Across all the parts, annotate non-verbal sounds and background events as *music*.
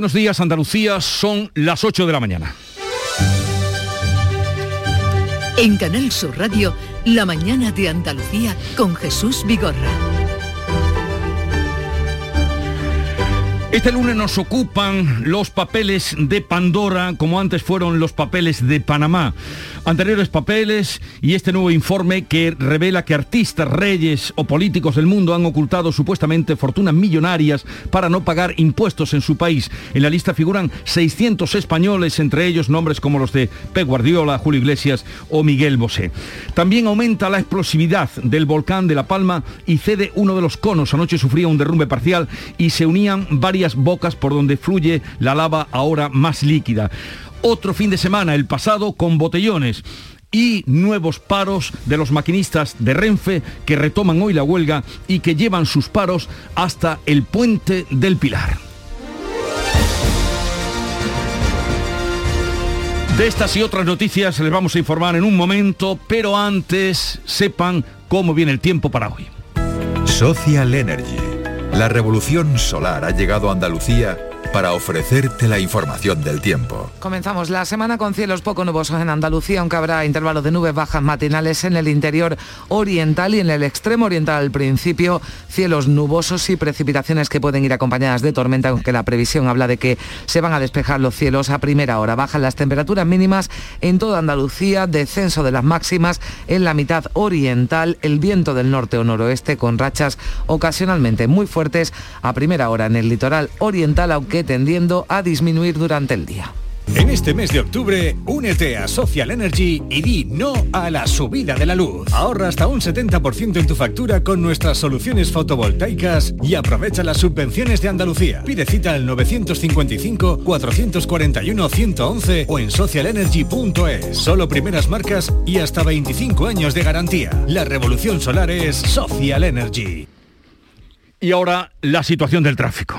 Buenos días, Andalucía, son las 8 de la mañana. En Canal Sur Radio, La mañana de Andalucía con Jesús Vigorra. Este lunes nos ocupan los papeles de Pandora, como antes fueron los papeles de Panamá anteriores papeles y este nuevo informe que revela que artistas, reyes o políticos del mundo han ocultado supuestamente fortunas millonarias para no pagar impuestos en su país. En la lista figuran 600 españoles, entre ellos nombres como los de Pep Guardiola, Julio Iglesias o Miguel Bosé. También aumenta la explosividad del volcán de La Palma y cede uno de los conos. Anoche sufría un derrumbe parcial y se unían varias bocas por donde fluye la lava ahora más líquida. Otro fin de semana, el pasado, con botellones y nuevos paros de los maquinistas de Renfe que retoman hoy la huelga y que llevan sus paros hasta el puente del Pilar. De estas y otras noticias les vamos a informar en un momento, pero antes sepan cómo viene el tiempo para hoy. Social Energy. La revolución solar ha llegado a Andalucía para ofrecerte la información del tiempo. Comenzamos la semana con cielos poco nubosos en Andalucía, aunque habrá intervalos de nubes bajas matinales en el interior oriental y en el extremo oriental al principio, cielos nubosos y precipitaciones que pueden ir acompañadas de tormenta, aunque la previsión habla de que se van a despejar los cielos a primera hora. Bajan las temperaturas mínimas en toda Andalucía, descenso de las máximas en la mitad oriental, el viento del norte o noroeste con rachas ocasionalmente muy fuertes a primera hora en el litoral oriental, aunque tendiendo a disminuir durante el día. En este mes de octubre, únete a Social Energy y di no a la subida de la luz. Ahorra hasta un 70% en tu factura con nuestras soluciones fotovoltaicas y aprovecha las subvenciones de Andalucía. Pide cita al 955-441-111 o en socialenergy.es. Solo primeras marcas y hasta 25 años de garantía. La revolución solar es Social Energy. Y ahora la situación del tráfico.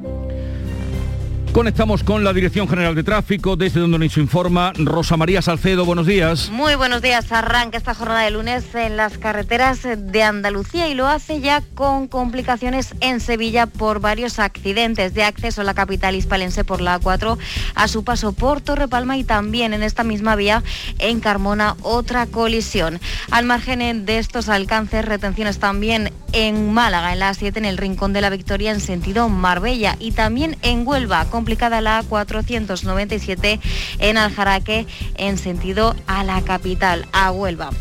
Conectamos con la Dirección General de Tráfico, desde donde nos informa Rosa María Salcedo. Buenos días. Muy buenos días. Arranca esta jornada de lunes en las carreteras de Andalucía y lo hace ya con complicaciones en Sevilla por varios accidentes de acceso a la capital hispalense por la A4 a su paso por Torrepalma y también en esta misma vía en Carmona otra colisión. Al margen de estos alcances, retenciones también en Málaga, en la A7, en el Rincón de la Victoria en sentido Marbella y también en Huelva complicada la 497 en Aljaraque en sentido a la capital, a Huelva.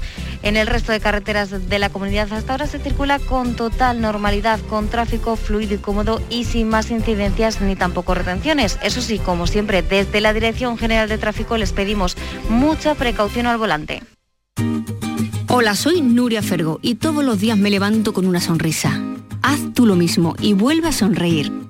En el resto de carreteras de la comunidad hasta ahora se circula con total normalidad, con tráfico fluido y cómodo y sin más incidencias ni tampoco retenciones. Eso sí, como siempre, desde la Dirección General de Tráfico les pedimos mucha precaución al volante. Hola, soy Nuria Fergo y todos los días me levanto con una sonrisa. Haz tú lo mismo y vuelve a sonreír.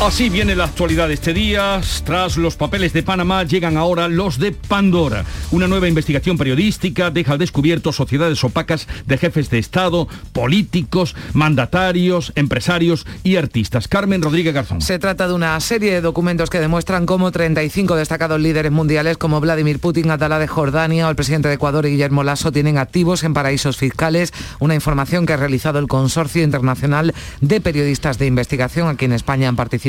Así viene la actualidad de este día. Tras los papeles de Panamá llegan ahora los de Pandora. Una nueva investigación periodística deja al descubierto sociedades opacas de jefes de Estado, políticos, mandatarios, empresarios y artistas. Carmen Rodríguez Garzón. Se trata de una serie de documentos que demuestran cómo 35 destacados líderes mundiales como Vladimir Putin, Atala de Jordania o el presidente de Ecuador Guillermo Lasso tienen activos en paraísos fiscales. Una información que ha realizado el Consorcio Internacional de Periodistas de Investigación aquí en España han participado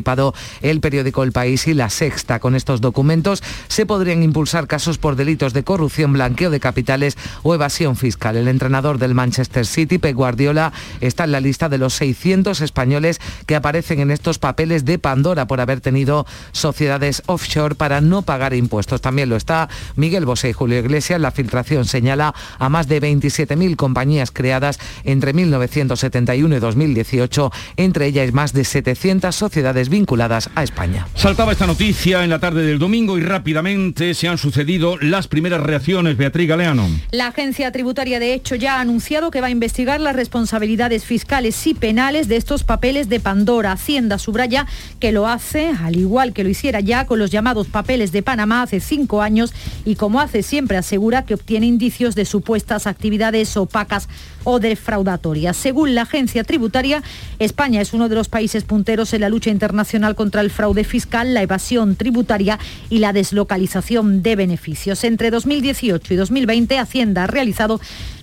el periódico El País y La Sexta. Con estos documentos se podrían impulsar casos por delitos de corrupción, blanqueo de capitales o evasión fiscal. El entrenador del Manchester City, Pep Guardiola, está en la lista de los 600 españoles que aparecen en estos papeles de Pandora por haber tenido sociedades offshore para no pagar impuestos. También lo está Miguel Bosé y Julio Iglesias. La filtración señala a más de 27.000 compañías creadas entre 1971 y 2018, entre ellas más de 700 sociedades vinculadas a España. Saltaba esta noticia en la tarde del domingo y rápidamente se han sucedido las primeras reacciones. Beatriz Galeano. La agencia tributaria de hecho ya ha anunciado que va a investigar las responsabilidades fiscales y penales de estos papeles de Pandora. Hacienda subraya que lo hace, al igual que lo hiciera ya con los llamados papeles de Panamá hace cinco años y como hace siempre asegura que obtiene indicios de supuestas actividades opacas o defraudatorias. Según la agencia tributaria, España es uno de los países punteros en la lucha internacional contra el fraude fiscal, la evasión tributaria y la deslocalización de beneficios. Entre 2018 y 2020, Hacienda ha realizado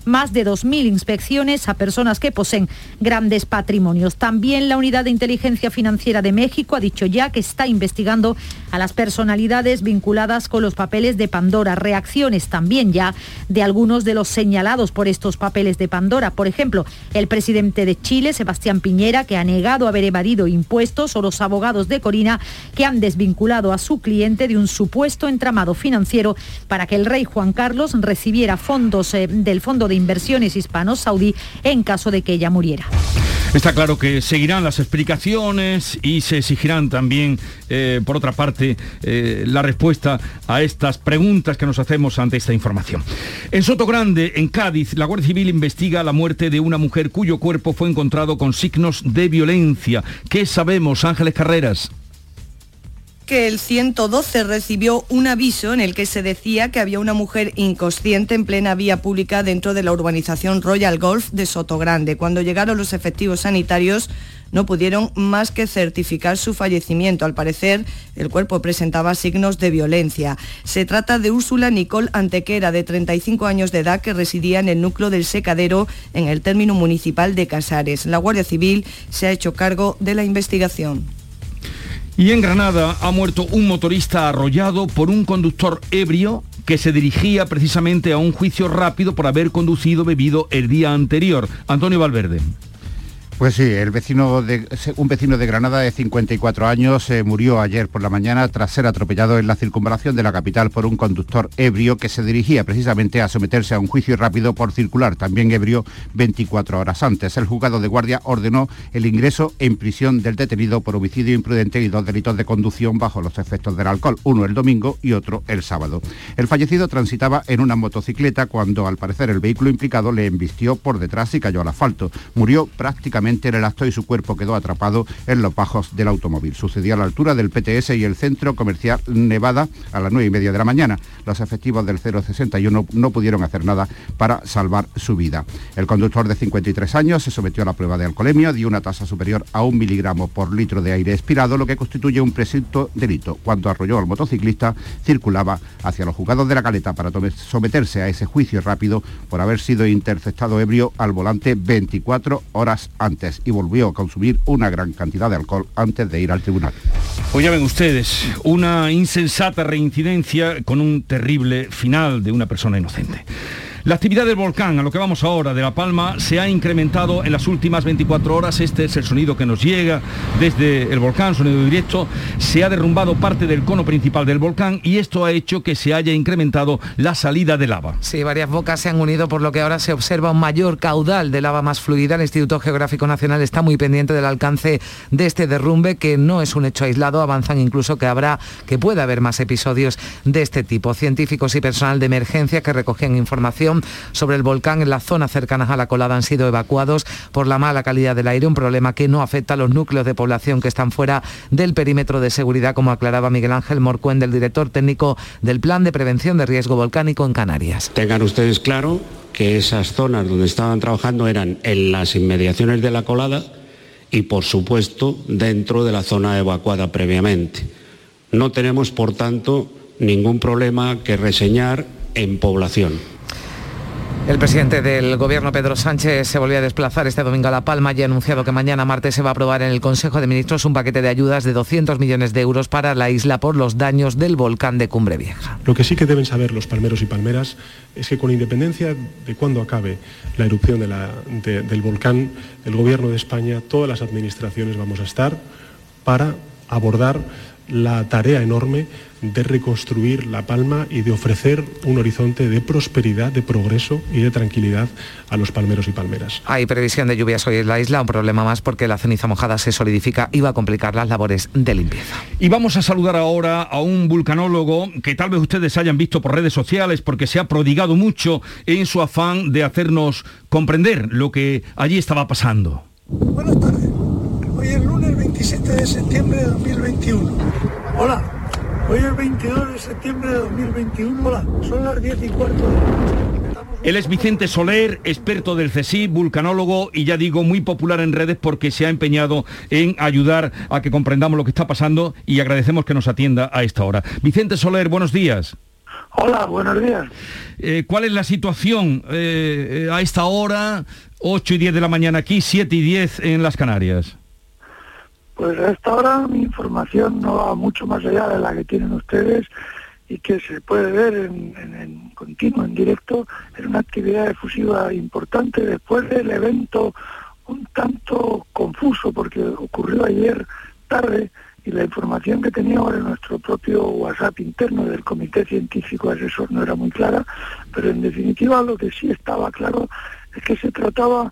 más de 2.000 inspecciones a personas que poseen grandes patrimonios. También la Unidad de Inteligencia Financiera de México ha dicho ya que está investigando a las personalidades vinculadas con los papeles de Pandora. Reacciones también ya de algunos de los señalados por estos papeles de Pandora. Por ejemplo, el presidente de Chile, Sebastián Piñera, que ha negado haber evadido impuestos, o los abogados de Corina, que han desvinculado a su cliente de un supuesto entramado financiero para que el rey Juan Carlos recibiera fondos eh, del Fondo de Inversiones Hispano-Saudí en caso de que ella muriera. Está claro que seguirán las explicaciones y se exigirán también, eh, por otra parte, eh, la respuesta a estas preguntas que nos hacemos ante esta información. En Soto Grande, en Cádiz, la Guardia Civil investiga la muerte de una mujer cuyo cuerpo fue encontrado con signos de violencia. ¿Qué sabemos, Ángeles Carreras? Que el 112 recibió un aviso en el que se decía que había una mujer inconsciente en plena vía pública dentro de la urbanización Royal Golf de Sotogrande. Cuando llegaron los efectivos sanitarios no pudieron más que certificar su fallecimiento. Al parecer, el cuerpo presentaba signos de violencia. Se trata de Úrsula Nicole Antequera, de 35 años de edad, que residía en el núcleo del secadero en el término municipal de Casares. La Guardia Civil se ha hecho cargo de la investigación. Y en Granada ha muerto un motorista arrollado por un conductor ebrio que se dirigía precisamente a un juicio rápido por haber conducido bebido el día anterior. Antonio Valverde. Pues sí, el vecino de, un vecino de Granada de 54 años eh, murió ayer por la mañana tras ser atropellado en la circunvalación de la capital por un conductor ebrio que se dirigía precisamente a someterse a un juicio rápido por circular, también ebrio 24 horas antes. El juzgado de guardia ordenó el ingreso en prisión del detenido por homicidio imprudente y dos delitos de conducción bajo los efectos del alcohol, uno el domingo y otro el sábado. El fallecido transitaba en una motocicleta cuando al parecer el vehículo implicado le embistió por detrás y cayó al asfalto. Murió prácticamente en el acto y su cuerpo quedó atrapado en los bajos del automóvil. Sucedió a la altura del PTS y el centro comercial Nevada a las 9 y media de la mañana. Los efectivos del 061 no pudieron hacer nada para salvar su vida. El conductor de 53 años se sometió a la prueba de alcoholemia, dio una tasa superior a un miligramo por litro de aire expirado, lo que constituye un presunto delito. Cuando arrolló al motociclista, circulaba hacia los juzgados de la caleta para someterse a ese juicio rápido por haber sido interceptado ebrio al volante 24 horas antes y volvió a consumir una gran cantidad de alcohol antes de ir al tribunal. Pues ya ven ustedes, una insensata reincidencia con un terrible final de una persona inocente. La actividad del volcán, a lo que vamos ahora, de La Palma, se ha incrementado en las últimas 24 horas. Este es el sonido que nos llega desde el volcán, sonido directo. Se ha derrumbado parte del cono principal del volcán y esto ha hecho que se haya incrementado la salida de lava. Sí, varias bocas se han unido, por lo que ahora se observa un mayor caudal de lava más fluida. El Instituto Geográfico Nacional está muy pendiente del alcance de este derrumbe, que no es un hecho aislado. Avanzan incluso que habrá, que puede haber más episodios de este tipo. Científicos y personal de emergencia que recogían información sobre el volcán en las zonas cercanas a la colada han sido evacuados por la mala calidad del aire, un problema que no afecta a los núcleos de población que están fuera del perímetro de seguridad, como aclaraba Miguel Ángel Morcuen, del director técnico del Plan de Prevención de Riesgo Volcánico en Canarias. Tengan ustedes claro que esas zonas donde estaban trabajando eran en las inmediaciones de la colada y, por supuesto, dentro de la zona evacuada previamente. No tenemos, por tanto, ningún problema que reseñar en población. El presidente del Gobierno, Pedro Sánchez, se volvió a desplazar este domingo a La Palma y ha anunciado que mañana martes se va a aprobar en el Consejo de Ministros un paquete de ayudas de 200 millones de euros para la isla por los daños del volcán de Cumbre Vieja. Lo que sí que deben saber los palmeros y palmeras es que con independencia de cuándo acabe la erupción del volcán, el Gobierno de España, todas las administraciones vamos a estar para abordar la tarea enorme de reconstruir La Palma y de ofrecer un horizonte de prosperidad, de progreso y de tranquilidad a los palmeros y palmeras. Hay previsión de lluvias hoy en la isla, un problema más porque la ceniza mojada se solidifica y va a complicar las labores de limpieza. Y vamos a saludar ahora a un vulcanólogo que tal vez ustedes hayan visto por redes sociales porque se ha prodigado mucho en su afán de hacernos comprender lo que allí estaba pasando. Buenas tardes. Hoy es lunes 27 de septiembre de 2021. Hola. Hoy es 22 de septiembre de 2021. Hola. Son las 10 y cuarto. Él es Vicente Soler, experto del CSI, vulcanólogo y ya digo muy popular en redes porque se ha empeñado en ayudar a que comprendamos lo que está pasando y agradecemos que nos atienda a esta hora. Vicente Soler, buenos días. Hola, buenos días. Eh, ¿Cuál es la situación eh, a esta hora, 8 y 10 de la mañana aquí, 7 y 10 en las Canarias? Pues a esta hora mi información no va mucho más allá de la que tienen ustedes y que se puede ver en, continuo, en directo, en una actividad efusiva importante después del evento un tanto confuso porque ocurrió ayer tarde y la información que teníamos en nuestro propio WhatsApp interno del Comité Científico Asesor no era muy clara, pero en definitiva lo que sí estaba claro es que se trataba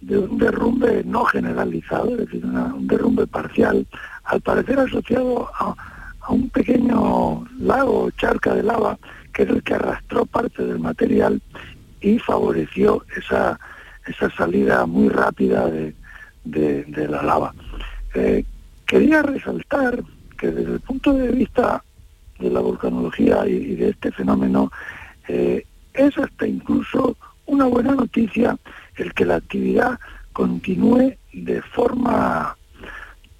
de un derrumbe no generalizado, es decir, un derrumbe parcial, al parecer asociado a a un pequeño lago, charca de lava, que es el que arrastró parte del material y favoreció esa, esa salida muy rápida de, la lava. Eh, quería resaltar que desde el punto de vista de la volcanología y, de este fenómeno, eh, es hasta incluso una buena noticia el que la actividad continúe de forma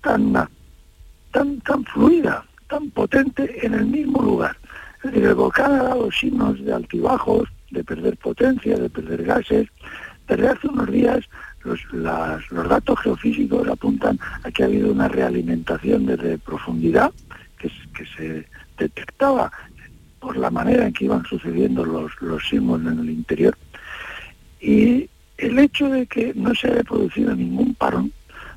tan, tan, tan fluida, tan potente en el mismo lugar. Es decir, el volcán ha dado signos de altibajos, de perder potencia, de perder gases. Desde hace unos días los, los datos geofísicos apuntan a que ha habido una realimentación desde profundidad que, se detectaba por la manera en que iban sucediendo los, los sismos en el interior. Y el hecho de que no se haya producido ningún parón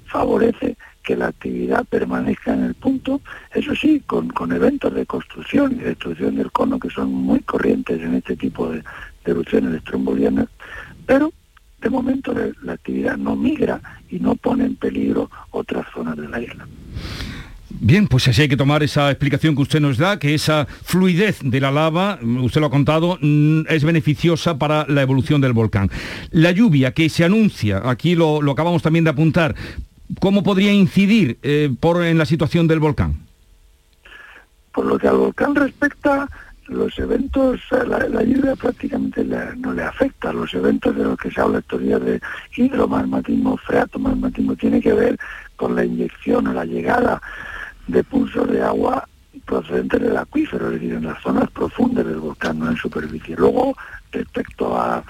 favorece que la actividad permanezca en el punto, eso sí, con, eventos de construcción y destrucción del cono que son muy corrientes en este tipo de, erupciones estrombolianas, pero de momento la actividad no migra y no pone en peligro otras zonas de la isla. Bien, pues así hay que tomar esa explicación que usted nos da, que esa fluidez de la lava, usted lo ha contado, mm, es beneficiosa para la evolución del volcán. La lluvia que se anuncia, aquí lo, acabamos también de apuntar, ¿cómo podría incidir eh, por, en la situación del volcán? Por lo que al volcán respecta, los eventos, la, lluvia prácticamente no le afecta. Los eventos de los que se habla estos días de hidromarmatismo, freatomarmatismo, tiene que ver con la inyección o la llegada de pulsos de agua procedentes del acuífero, es decir, en las zonas profundas del volcán, no en superficie. Luego, respecto al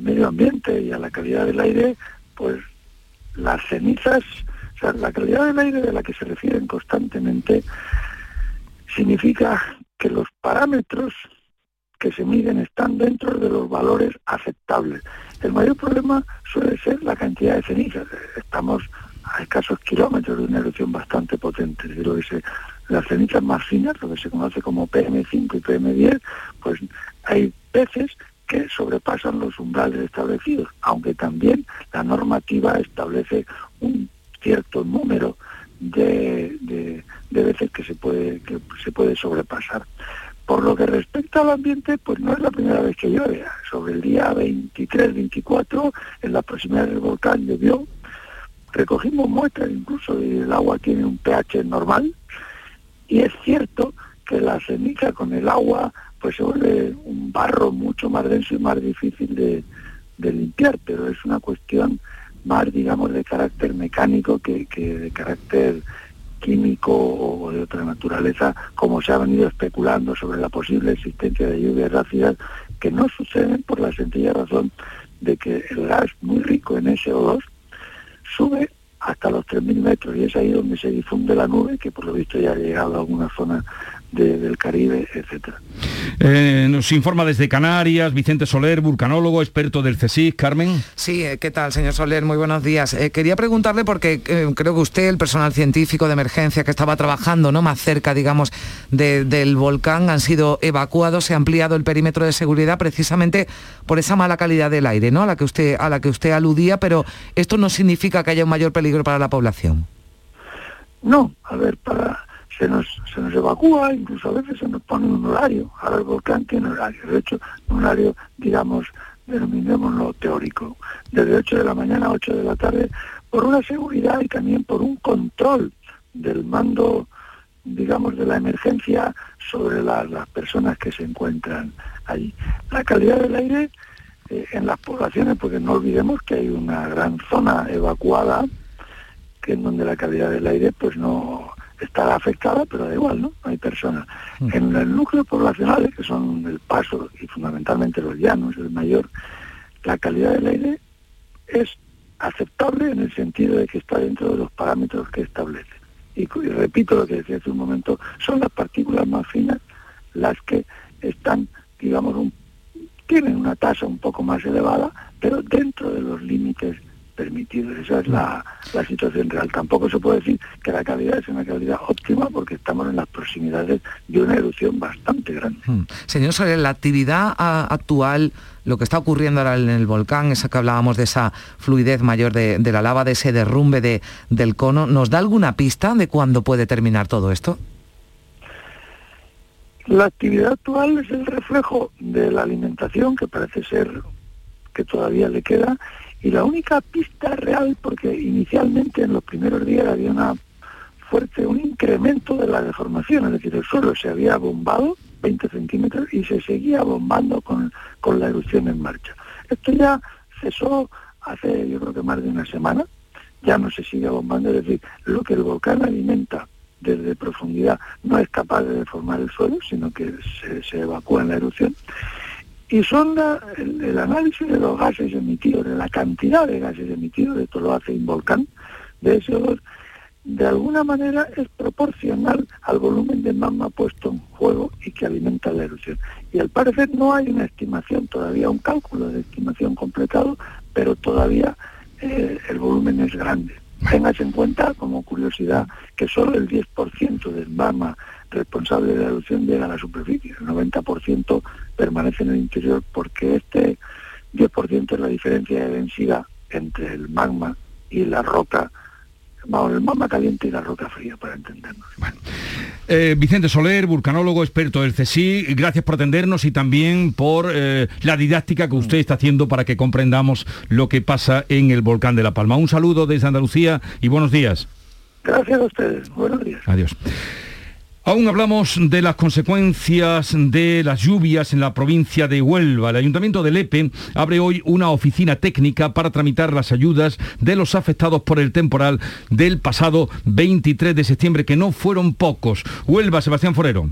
medio ambiente y a la calidad del aire, pues las cenizas, o sea, la calidad del aire de la que se refieren constantemente, significa que los parámetros que se miden están dentro de los valores aceptables. El mayor problema suele ser la cantidad de cenizas. Estamos a escasos kilómetros de una erupción bastante potente. Lo que las cenizas más finas, lo que se conoce como PM5 y PM10, pues hay veces que sobrepasan los umbrales establecidos, aunque también la normativa establece un cierto número de, veces que se puede que se puede sobrepasar. Por lo que respecta al ambiente, pues no es la primera vez que llueve. Sobre el día 23-24, en la proximidad del volcán llovió. Recogimos muestras incluso el agua tiene un pH normal. Y es cierto que la ceniza con el agua pues se vuelve un barro mucho más denso y más difícil de, limpiar, pero es una cuestión más, digamos, de carácter mecánico que, de carácter químico o de otra naturaleza, como se ha venido especulando sobre la posible existencia de lluvias ácidas que no suceden por la sencilla razón de que el gas muy rico en SO2 sube hasta los 3.000 metros y es ahí donde se difunde la nube que por lo visto ya ha llegado a alguna zona del Caribe, etcétera. Eh, nos informa desde Canarias Vicente Soler, vulcanólogo, experto del CSIC. Carmen. Sí, eh, ¿qué tal, señor Soler? Muy buenos días. Eh, quería preguntarle porque creo que usted, el personal científico de emergencia que estaba trabajando ¿no? más cerca, digamos, del volcán, han sido evacuados, se ha ampliado el perímetro de seguridad precisamente por esa mala calidad del aire, ¿no? A la que usted, a la que usted aludía, pero esto no significa que haya un mayor peligro para la población. No, a ver, para se nos, se nos evacúa, incluso a veces se nos pone un horario. Ahora el volcán tiene horario, de hecho, un horario, digamos, denominémoslo teórico, desde 8 de la mañana a 8 de la tarde, por una seguridad y también por un control del mando, digamos, de la emergencia sobre las personas que se encuentran allí. La calidad del aire eh, en las poblaciones, porque no olvidemos que hay una gran zona evacuada, que en donde la calidad del aire pues no estará afectada, pero da igual, ¿no? No hay personas. Mm. En el núcleo poblacional, que son el paso y fundamentalmente los llanos, el mayor, la calidad del aire es aceptable en el sentido de que está dentro de los parámetros que establece. Y, repito lo que decía hace un momento, son las partículas más finas las que están, digamos, tienen una tasa un poco más elevada, pero dentro de los límites permitido. Esa es la, situación real. Tampoco se puede decir que la calidad es una calidad óptima porque estamos en las proximidades de una erupción bastante grande. Hmm. Señor sobre la actividad actual, lo que está ocurriendo ahora en el volcán, esa que hablábamos de esa fluidez mayor de, la lava, de ese derrumbe de, del cono, ¿nos da alguna pista de cuándo puede terminar todo esto? La actividad actual es el reflejo de la alimentación, que parece ser que todavía le queda, y la única pista real, porque inicialmente en los primeros días había una fuerte, un incremento de la deformación, es decir, el suelo se había bombado 20 centímetros y se seguía bombando con, con la erupción en marcha. Esto ya cesó hace yo creo que más de una semana, ya no se sigue bombando, es decir, lo que el volcán alimenta desde profundidad no es capaz de deformar el suelo, sino que se, se evacúa en la erupción y son el, análisis de los gases emitidos, de la cantidad de gases emitidos, esto lo hace un volcán, de CO2, de alguna manera es proporcional al volumen de magma puesto en juego y que alimenta la erupción. Y al parecer no hay una estimación todavía, un cálculo de estimación completado, pero todavía eh, el volumen es grande. Tengas en cuenta, como curiosidad, que solo el 10% del magma responsable de la erupción llega a la superficie, el 90% permanece en el interior porque este 10% es la diferencia de densidad entre el magma y la roca, vamos, el magma caliente y la roca fría, para entendernos. Eh, Vicente Soler, vulcanólogo, experto del CSI, gracias por atendernos y también por eh, la didáctica que usted está haciendo para que comprendamos lo que pasa en el volcán de La Palma. Un saludo desde Andalucía y buenos días. Gracias a ustedes. Buenos días. Adiós. Aún hablamos de las consecuencias de las lluvias en la provincia de Huelva. El Ayuntamiento de Lepe abre hoy una oficina técnica para tramitar las ayudas de los afectados por el temporal del pasado 23 de septiembre, que no fueron pocos. Huelva, Sebastián Forero.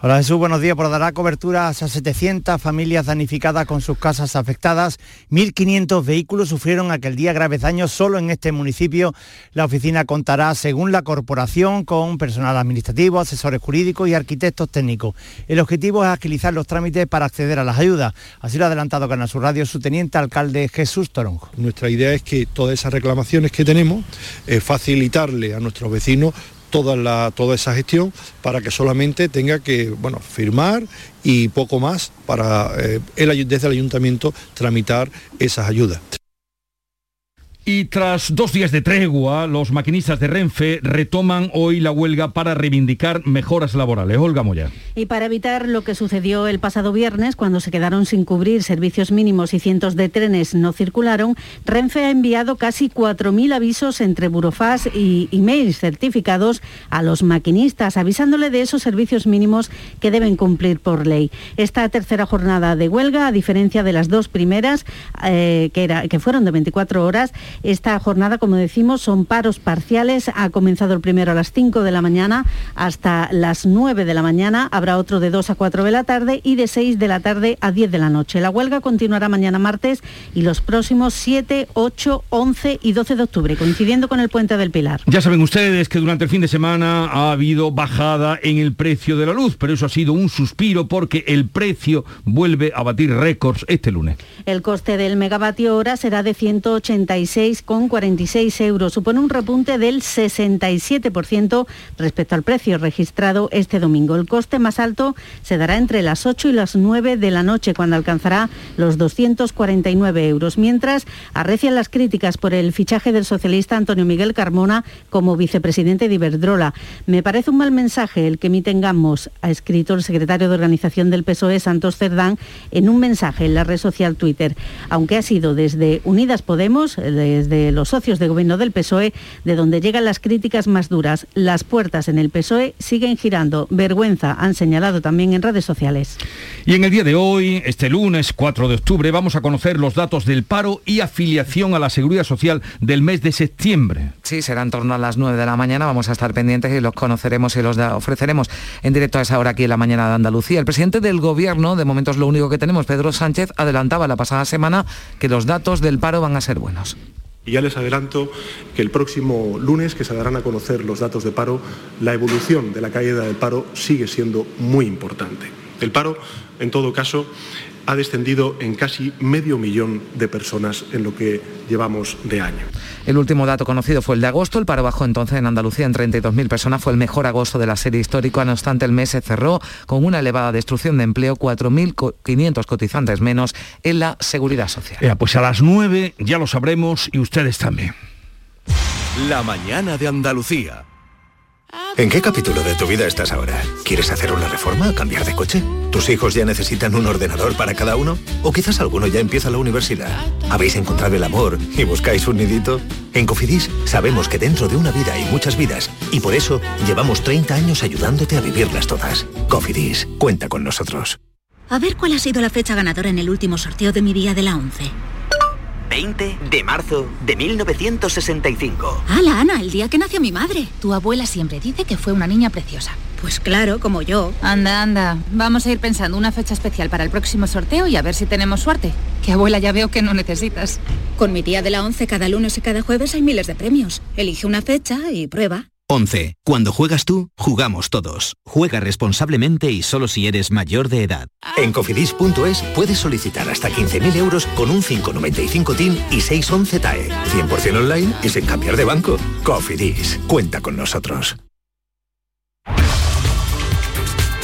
Hola Jesús, buenos días. Por dará cobertura a 700 familias danificadas con sus casas afectadas. 1.500 vehículos sufrieron aquel día graves daños solo en este municipio. La oficina contará, según la corporación, con personal administrativo, asesores jurídicos y arquitectos técnicos. El objetivo es agilizar los trámites para acceder a las ayudas. Así lo ha adelantado Canal Sur Radio su teniente alcalde Jesús Toronjo. Nuestra idea es que todas esas reclamaciones que tenemos, eh, facilitarle a nuestros vecinos toda, la, toda esa gestión para que solamente tenga que bueno, firmar y poco más para eh, desde el ayuntamiento tramitar esas ayudas. Y tras dos días de tregua, los maquinistas de Renfe retoman hoy la huelga para reivindicar mejoras laborales. Olga Moya. Y para evitar lo que sucedió el pasado viernes, cuando se quedaron sin cubrir servicios mínimos y cientos de trenes no circularon, Renfe ha enviado casi 4.000 avisos entre burofás y emails certificados a los maquinistas, avisándole de esos servicios mínimos que deben cumplir por ley. Esta tercera jornada de huelga, a diferencia de las dos primeras, eh, que, fueron de 24 horas, Esta jornada, como decimos, son paros parciales. Ha comenzado el primero a las 5 de la mañana hasta las 9 de la mañana. Habrá otro de 2 a 4 de la tarde y de 6 de la tarde a 10 de la noche. La huelga continuará mañana martes y los próximos 7, 8, 11 y 12 de octubre, coincidiendo con el puente del Pilar. Ya saben ustedes que durante el fin de semana ha habido bajada en el precio de la luz, pero eso ha sido un suspiro porque el precio vuelve a batir récords este lunes. El coste del megavatio hora será de 186,46 euros. Supone un repunte del 67% respecto al precio registrado este domingo. El coste más alto se dará entre las 8 y las 9 de la noche, cuando alcanzará los 249 euros. Mientras arrecian las críticas por el fichaje del socialista Antonio Miguel Carmona como vicepresidente de Iberdrola. Me parece un mal mensaje el que emiten Gamos, ha escrito el secretario de organización del PSOE, Santos Cerdán, en un mensaje en la red social Twitter. Aunque ha sido desde Unidas Podemos, desde los socios de gobierno del PSOE, de donde llegan las críticas más duras. Las puertas en el PSOE siguen girando. Vergüenza, han señalado también en redes sociales. Y en el día de hoy, este lunes 4 de octubre, vamos a conocer los datos del paro y afiliación a la Seguridad Social del mes de septiembre. Sí, será en torno a las 9 de la mañana. Vamos a estar pendientes y los conoceremos y los ofreceremos en directo a esa hora aquí en la mañana de Andalucía. El presidente del Gobierno, de momento es lo único que tenemos, Pedro Sánchez, adelantaba la pasada semana que los datos del paro van a ser buenos. Y ya les adelanto que el próximo lunes, que se darán a conocer los datos de paro, la evolución de la caída del paro sigue siendo muy importante. El paro, en todo caso, ha descendido en casi medio millón de personas en lo que llevamos de año. El último dato conocido fue el de agosto. El paro bajó entonces en Andalucía en 32.000 personas. Fue el mejor agosto de la serie histórica. No obstante, el mes se cerró con una elevada destrucción de empleo, 4.500 cotizantes menos en la seguridad social. Ya, pues a las 9 ya lo sabremos y ustedes también. La mañana de Andalucía. ¿En qué capítulo de tu vida estás ahora? ¿Quieres hacer una reforma o cambiar de coche? ¿Tus hijos ya necesitan un ordenador para cada uno? ¿O quizás alguno ya empieza la universidad? ¿Habéis encontrado el amor y buscáis un nidito? En Cofidis sabemos que dentro de una vida hay muchas vidas y por eso llevamos 30 años ayudándote a vivirlas todas. Cofidis, cuenta con nosotros. A ver cuál ha sido la fecha ganadora en el último sorteo de mi día de la 11. 20 de marzo de 1965. ¡Hala, Ana! El día que nació mi madre. Tu abuela siempre dice que fue una niña preciosa. Pues claro, como yo. Anda, anda. Vamos a ir pensando una fecha especial para el próximo sorteo y a ver si tenemos suerte. Que abuela ya veo que no necesitas. Con mi día de la 11 cada lunes y cada jueves hay miles de premios. Elige una fecha y prueba. 11. Cuando juegas tú, jugamos todos. Juega responsablemente y solo si eres mayor de edad. En cofidis.es puedes solicitar hasta 15.000 euros con un 595 TIN y 611 TAE. 100% online y sin cambiar de banco. Cofidis, cuenta con nosotros.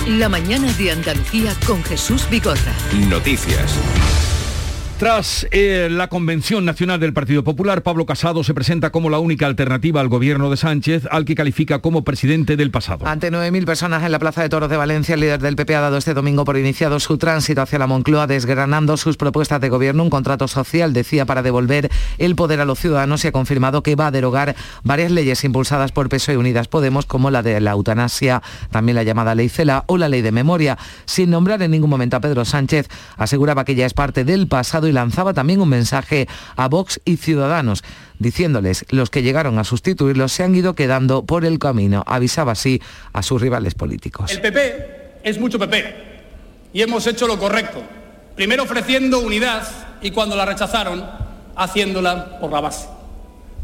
La mañana de Andalucía con Jesús Vigorra. Noticias. Tras eh, la Convención Nacional del Partido Popular, Pablo Casado se presenta como la única alternativa al gobierno de Sánchez, al que califica como presidente del pasado. Ante 9.000 personas en la Plaza de Toros de Valencia, el líder del PP ha dado este domingo por iniciado su tránsito hacia la Moncloa, desgranando sus propuestas de gobierno, un contrato social, decía, para devolver el poder a los ciudadanos y ha confirmado que va a derogar varias leyes impulsadas por PSOE y Unidas Podemos, como la de la eutanasia, también la llamada Ley Cela o la Ley de Memoria. Sin nombrar en ningún momento a Pedro Sánchez, aseguraba que ya es parte del pasado y lanzaba también un mensaje a Vox y Ciudadanos, diciéndoles los que llegaron a sustituirlos se han ido quedando por el camino. Avisaba así a sus rivales políticos. El PP es mucho PP y hemos hecho lo correcto. Primero ofreciendo unidad y cuando la rechazaron, haciéndola por la base.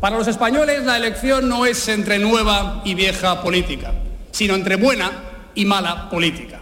Para los españoles la elección no es entre nueva y vieja política, sino entre buena y mala política.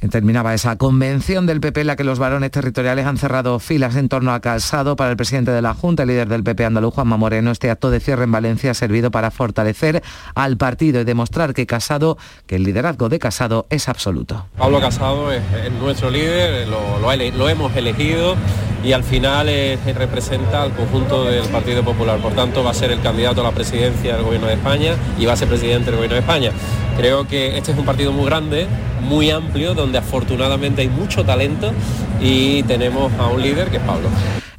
Terminaba esa convención del PP en la que los varones territoriales han cerrado filas en torno a Casado para el presidente de la Junta, el líder del PP andaluz, Juanma Moreno. Este acto de cierre en Valencia ha servido para fortalecer al partido y demostrar que Casado, que el liderazgo de Casado es absoluto. Pablo Casado es, es nuestro líder, lo, hemos elegido y al final es, representa al conjunto del Partido Popular. Por tanto, va a ser el candidato a la presidencia del Gobierno de España y va a ser presidente del Gobierno de España. Creo que este es un partido muy grande, muy amplio, donde afortunadamente hay mucho talento y tenemos a un líder que es Pablo.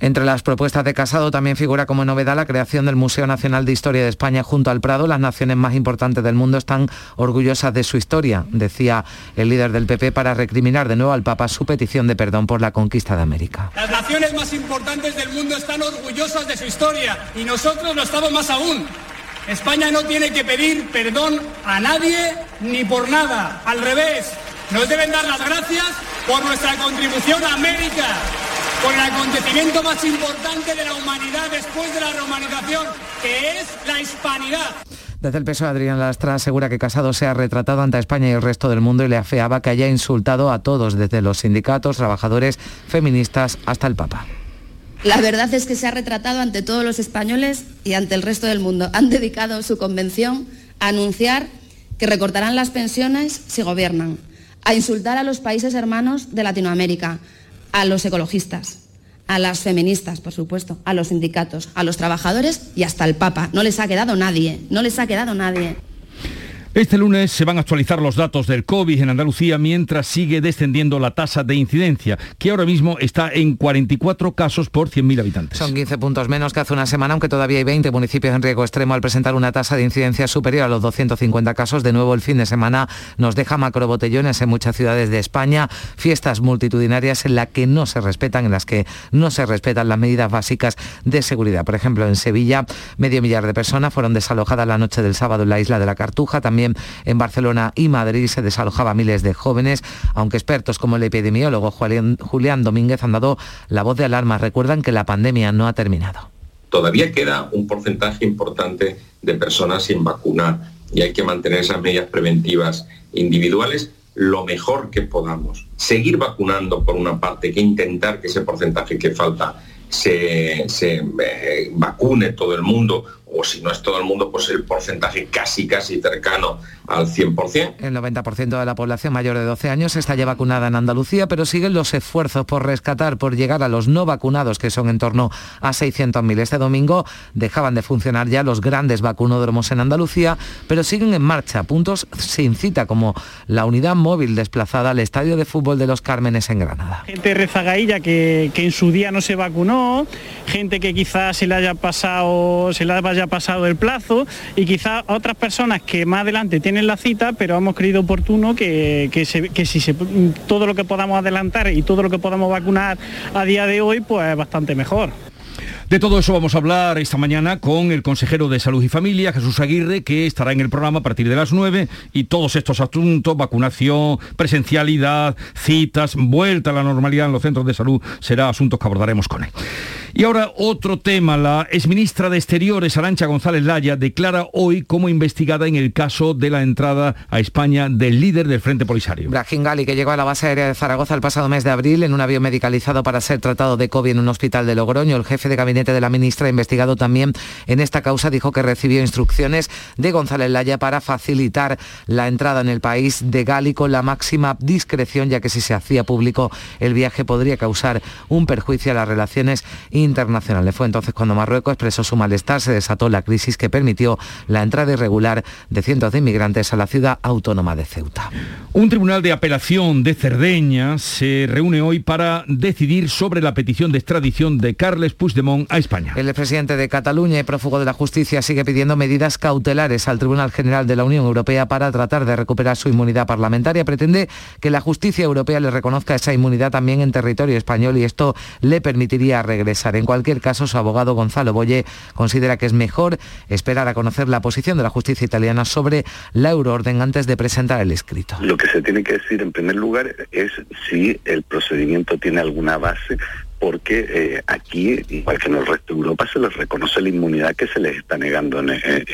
Entre las propuestas de Casado también figura como novedad la creación del Museo Nacional de Historia de España junto al Prado. Las naciones más importantes del mundo están orgullosas de su historia, decía el líder del PP, para recriminar de nuevo al Papa su petición de perdón por la conquista de América. Las naciones más importantes del mundo están orgullosas de su historia y nosotros lo estamos más aún. España no tiene que pedir perdón a nadie ni por nada. Al revés, nos deben dar las gracias por nuestra contribución a América, por el acontecimiento más importante de la humanidad después de la romanización, que es la hispanidad. Desde el peso, Adrián Lastra asegura que Casado se ha retratado ante España y el resto del mundo y le afeaba que haya insultado a todos, desde los sindicatos, trabajadores, feministas hasta el Papa. La verdad es que se ha retratado ante todos los españoles y ante el resto del mundo. Han dedicado su convención a anunciar que recortarán las pensiones si gobiernan, a insultar a los países hermanos de Latinoamérica, a los ecologistas, a las feministas, por supuesto, a los sindicatos, a los trabajadores y hasta al Papa. No les ha quedado nadie, no les ha quedado nadie. Este lunes se van a actualizar los datos del COVID en Andalucía mientras sigue descendiendo la tasa de incidencia, que ahora mismo está en 44 casos por 100.000 habitantes. Son 15 puntos menos que hace una semana, aunque todavía hay 20 municipios en riesgo extremo al presentar una tasa de incidencia superior a los 250 casos. De nuevo, el fin de semana nos deja macrobotellones en muchas ciudades de España, fiestas multitudinarias en las que no se respetan, en las que no se respetan las medidas básicas de seguridad. Por ejemplo, en Sevilla, medio millar de personas fueron desalojadas la noche del sábado en la isla de la Cartuja. También en Barcelona y Madrid se desalojaba miles de jóvenes, aunque expertos como el epidemiólogo Julián Domínguez han dado la voz de alarma. Recuerdan que la pandemia no ha terminado. Todavía queda un porcentaje importante de personas sin vacunar y hay que mantener esas medidas preventivas individuales lo mejor que podamos. Seguir vacunando por una parte, que intentar que ese porcentaje que falta se, eh, vacune todo el mundo o si no es todo el mundo, pues el porcentaje casi, casi cercano al 100%. El 90% de la población mayor de 12 años está ya vacunada en Andalucía, pero siguen los esfuerzos por rescatar, por llegar a los no vacunados, que son en torno a 600.000. Este domingo dejaban de funcionar ya los grandes vacunódromos en Andalucía, pero siguen en marcha puntos sin cita, como la unidad móvil desplazada al Estadio de Fútbol de los Cármenes en Granada. Gente rezagailla que, que en su día no se vacunó, gente que quizás se le haya pasado, se le haya pasado el plazo y quizás otras personas que más adelante tienen la cita, pero hemos creído oportuno que, si se, todo lo que podamos adelantar y todo lo que podamos vacunar a día de hoy, pues bastante mejor. De todo eso vamos a hablar esta mañana con el consejero de Salud y Familia, Jesús Aguirre, que estará en el programa a partir de las 9 y todos estos asuntos, vacunación, presencialidad, citas, vuelta a la normalidad en los centros de salud, será asuntos que abordaremos con él. Y ahora otro tema. La exministra de Exteriores, Arancha González Laya, declara hoy como investigada en el caso de la entrada a España del líder del Frente Polisario. Brahim Gali, que llegó a la base aérea de Zaragoza el pasado mes de abril en un avión medicalizado para ser tratado de COVID en un hospital de Logroño. El jefe de gabinete de la ministra, investigado también en esta causa, dijo que recibió instrucciones de González Laya para facilitar la entrada en el país de Gali con la máxima discreción, ya que si se hacía público el viaje podría causar un perjuicio a las relaciones. Fue entonces cuando Marruecos expresó su malestar, se desató la crisis que permitió la entrada irregular de cientos de inmigrantes a la ciudad autónoma de Ceuta. Un tribunal de apelación de Cerdeña se reúne hoy para decidir sobre la petición de extradición de Carles Puigdemont a España. El presidente de Cataluña y prófugo de la justicia sigue pidiendo medidas cautelares al Tribunal General de la Unión Europea para tratar de recuperar su inmunidad parlamentaria. Pretende que la justicia europea le reconozca esa inmunidad también en territorio español y esto le permitiría regresar en cualquier caso, su abogado Gonzalo Boye considera que es mejor esperar a conocer la posición de la justicia italiana sobre la euroorden antes de presentar el escrito. Lo que se tiene que decir en primer lugar es si el procedimiento tiene alguna base porque eh, aquí, igual que en el resto de Europa, se les reconoce la inmunidad que se les está negando en,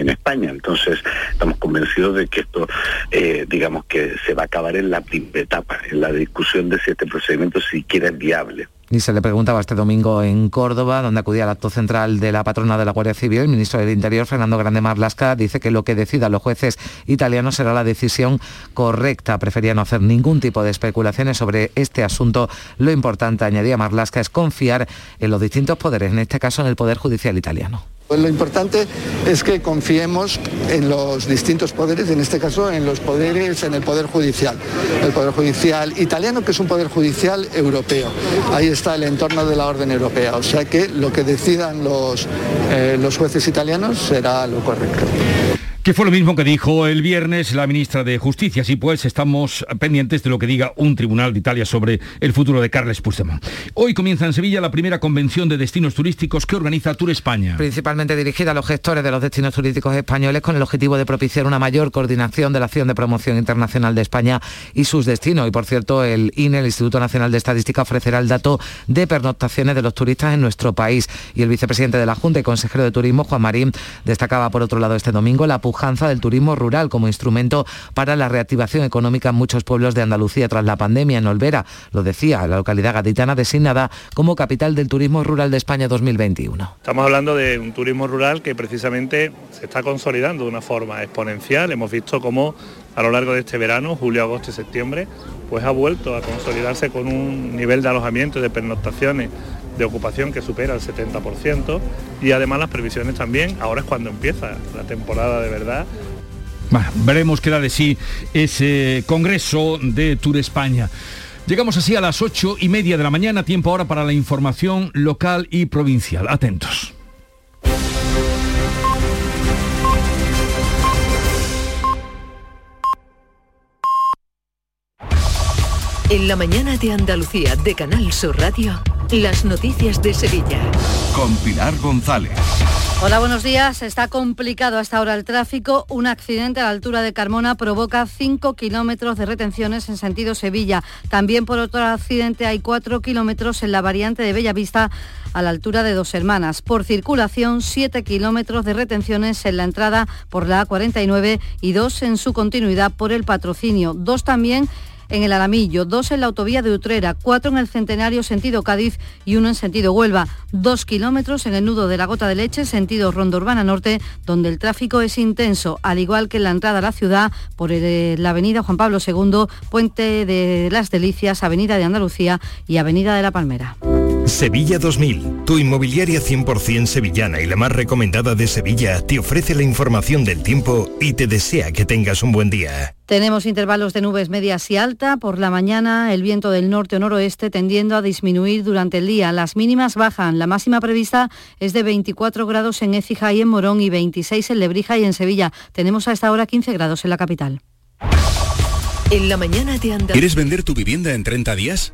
España. Entonces, estamos convencidos de que esto, eh, digamos que se va a acabar en la primera etapa, en la discusión de si este procedimiento siquiera es viable. Y se le preguntaba este domingo en Córdoba, donde acudía al acto central de la patrona de la Guardia Civil, el ministro del Interior, Fernando Grande Marlasca, dice que lo que decidan los jueces italianos será la decisión correcta. Prefería no hacer ningún tipo de especulaciones sobre este asunto. Lo importante, añadía Marlasca, es confiar en los distintos poderes, en este caso en el Poder Judicial italiano. Pues lo importante es que confiemos en los distintos poderes, en este caso en los poderes, en el Poder Judicial. El Poder Judicial italiano, que es un Poder Judicial europeo. Ahí está el entorno de la orden europea. O sea que lo que decidan los, eh, los jueces italianos será lo correcto. Que fue lo mismo que dijo el viernes la ministra de Justicia. Así pues, estamos pendientes de lo que diga un tribunal de Italia sobre el futuro de Carles Puigdemont. Hoy comienza en Sevilla la primera convención de destinos turísticos que organiza Tour España. Principalmente dirigida a los gestores de los destinos turísticos españoles con el objetivo de propiciar una mayor coordinación de la acción de promoción internacional de España y sus destinos. Y por cierto, el INE, el Instituto Nacional de Estadística, ofrecerá el dato de pernoctaciones de los turistas en nuestro país. Y el vicepresidente de la Junta y consejero de Turismo, Juan Marín, destacaba por otro lado este domingo la del turismo rural como instrumento para la reactivación económica en muchos pueblos de Andalucía tras la pandemia. En Olvera, lo decía, la localidad gaditana designada como capital del turismo rural de España 2021. Estamos hablando de un turismo rural que precisamente se está consolidando de una forma exponencial. Hemos visto cómo a lo largo de este verano, julio, agosto y septiembre, pues ha vuelto a consolidarse con un nivel de alojamiento y de pernoctaciones de ocupación que supera el 70% y además las previsiones también, ahora es cuando empieza la temporada de verdad. Veremos qué da de sí ese Congreso de Tour España. Llegamos así a las ocho y media de la mañana, tiempo ahora para la información local y provincial. Atentos. En la mañana de Andalucía de Canal Sur Radio, las noticias de Sevilla. Con Pilar González. Hola, buenos días. Está complicado hasta ahora el tráfico. Un accidente a la altura de Carmona provoca 5 kilómetros de retenciones en sentido Sevilla. También por otro accidente hay 4 kilómetros en la variante de Bellavista a la altura de Dos Hermanas. Por circulación, 7 kilómetros de retenciones en la entrada por la A49 y 2 en su continuidad por el patrocinio. Dos también en el Alamillo, dos en la autovía de Utrera, cuatro en el Centenario sentido Cádiz y uno en sentido Huelva, dos kilómetros en el nudo de la Gota de Leche sentido Ronda Urbana Norte, donde el tráfico es intenso, al igual que en la entrada a la ciudad por la avenida Juan Pablo II, Puente de las Delicias, Avenida de Andalucía y Avenida de la Palmera. Sevilla 2000, tu inmobiliaria 100% sevillana y la más recomendada de Sevilla, te ofrece la información del tiempo y te desea que tengas un buen día. Tenemos intervalos de nubes medias y alta. Por la mañana el viento del norte o noroeste tendiendo a disminuir durante el día. Las mínimas bajan. La máxima prevista es de 24 grados en Écija y en Morón y 26 en Lebrija y en Sevilla. Tenemos a esta hora 15 grados en la capital. En la mañana de Andalucía. ¿Quieres vender tu vivienda en 30 días?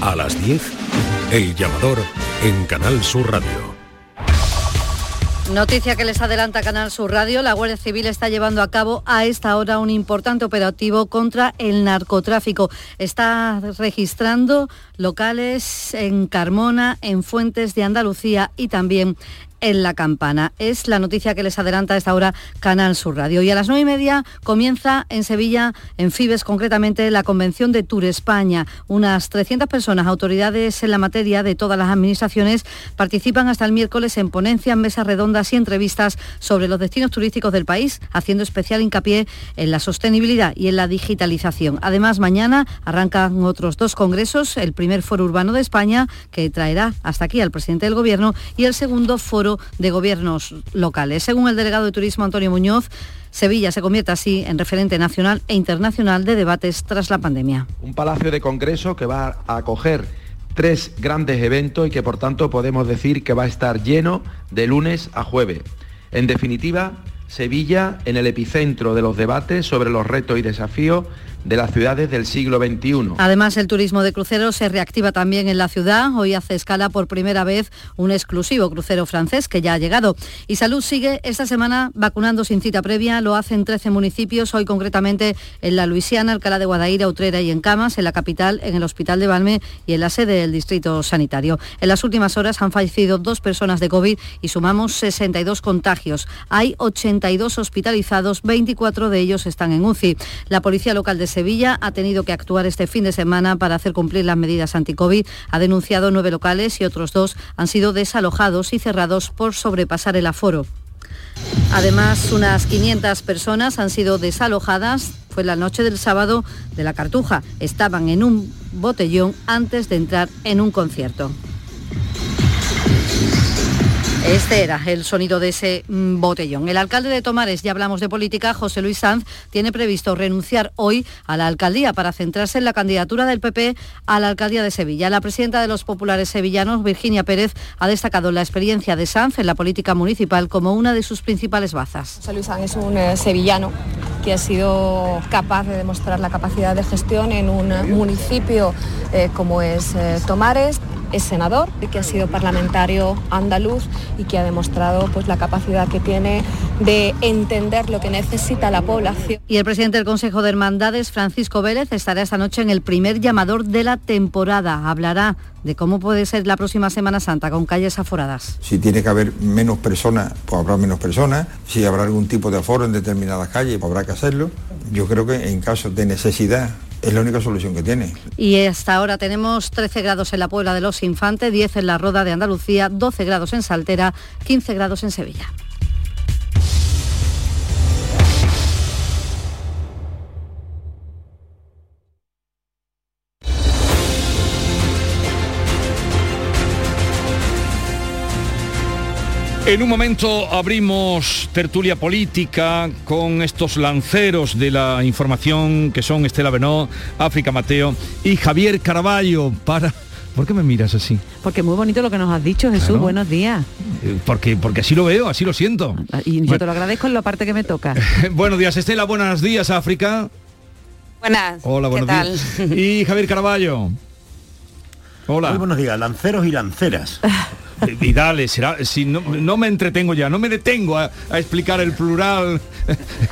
a las 10 el llamador en Canal Sur Radio. Noticia que les adelanta Canal Sur Radio. La Guardia Civil está llevando a cabo a esta hora un importante operativo contra el narcotráfico. Está registrando locales en Carmona, en Fuentes de Andalucía y también en la campana. Es la noticia que les adelanta a esta hora Canal Sur Radio. Y a las nueve y media comienza en Sevilla, en Fibes concretamente, la convención de Tour España. Unas 300 personas, autoridades en la materia de todas las administraciones, participan hasta el miércoles en ponencias, mesas redondas y entrevistas sobre los destinos turísticos del país, haciendo especial hincapié en la sostenibilidad y en la digitalización. Además, mañana arrancan otros dos congresos, el primer foro urbano de España, que traerá hasta aquí al presidente del Gobierno, y el segundo foro de gobiernos locales. Según el delegado de Turismo Antonio Muñoz, Sevilla se convierte así en referente nacional e internacional de debates tras la pandemia. Un palacio de congreso que va a acoger tres grandes eventos y que por tanto podemos decir que va a estar lleno de lunes a jueves. En definitiva, Sevilla en el epicentro de los debates sobre los retos y desafíos de las ciudades del siglo XXI. Además, el turismo de cruceros se reactiva también en la ciudad. Hoy hace escala por primera vez un exclusivo crucero francés que ya ha llegado. Y Salud sigue esta semana vacunando sin cita previa. Lo hacen 13 municipios, hoy concretamente en la Luisiana, Alcalá de Guadaira, Utrera y en Camas, en la capital, en el Hospital de Balme y en la sede del Distrito Sanitario. En las últimas horas han fallecido dos personas de COVID y sumamos 62 contagios. Hay 82 hospitalizados, 24 de ellos están en UCI. La Policía Local de Sevilla ha tenido que actuar este fin de semana para hacer cumplir las medidas anti-COVID. Ha denunciado nueve locales y otros dos han sido desalojados y cerrados por sobrepasar el aforo. Además, unas 500 personas han sido desalojadas Fue la noche del sábado de la Cartuja. Estaban en un botellón antes de entrar en un concierto. Este era el sonido de ese mm, botellón. El alcalde de Tomares, ya hablamos de política, José Luis Sanz, tiene previsto renunciar hoy a la alcaldía para centrarse en la candidatura del PP a la alcaldía de Sevilla. La presidenta de los populares sevillanos, Virginia Pérez, ha destacado la experiencia de Sanz en la política municipal como una de sus principales bazas. José Luis Sanz es un eh, sevillano que ha sido capaz de demostrar la capacidad de gestión en un municipio eh, como es eh, Tomares es senador, que ha sido parlamentario andaluz y que ha demostrado pues, la capacidad que tiene de entender lo que necesita la población. Y el presidente del Consejo de Hermandades, Francisco Vélez, estará esta noche en el primer llamador de la temporada. Hablará de cómo puede ser la próxima Semana Santa con calles aforadas. Si tiene que haber menos personas, pues habrá menos personas. Si habrá algún tipo de aforo en determinadas calles, pues habrá que hacerlo. Yo creo que en caso de necesidad es la única solución que tiene. Y hasta ahora tenemos 13 grados en la Puebla de los Infantes, 10 en la Roda de Andalucía, 12 grados en Saltera, 15 grados en Sevilla. En un momento abrimos tertulia política con estos lanceros de la información que son Estela Benó, África Mateo y Javier Caraballo para... ¿Por qué me miras así? Porque muy bonito lo que nos has dicho, Jesús. Buenos días. Eh, Porque, porque así lo veo, así lo siento. Y yo te lo agradezco en la parte que me toca. *laughs* buenos días, Estela. Buenos días, África. Buenas. Hola, buenos ¿Qué tal? días. Y Javier Caraballo. *laughs* Hola. Muy buenos días, lanceros y lanceras. *laughs* Y dale, será, si no, no me entretengo ya, no me detengo a, a explicar el plural *laughs*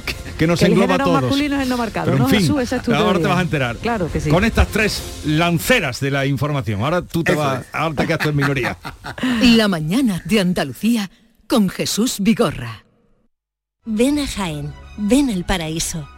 que, que nos Que el engloba a todos. masculino es el no marcado, Pero, en ¿no, fin, Jesús? Esa es tu ahora te vas a enterar. Claro que sí. Con estas tres lanceras de la información. Ahora tú te vas, ahora te quedas tú en minoría. *laughs* La mañana de Andalucía con Jesús Vigorra. Ven a Jaén, ven al paraíso.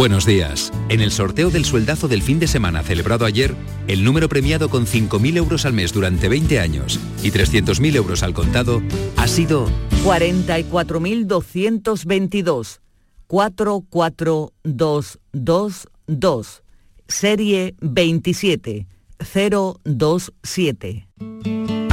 Buenos días. En el sorteo del sueldazo del fin de semana celebrado ayer, el número premiado con 5.000 euros al mes durante 20 años y 300.000 euros al contado ha sido 44.222. 44222. Serie 27027.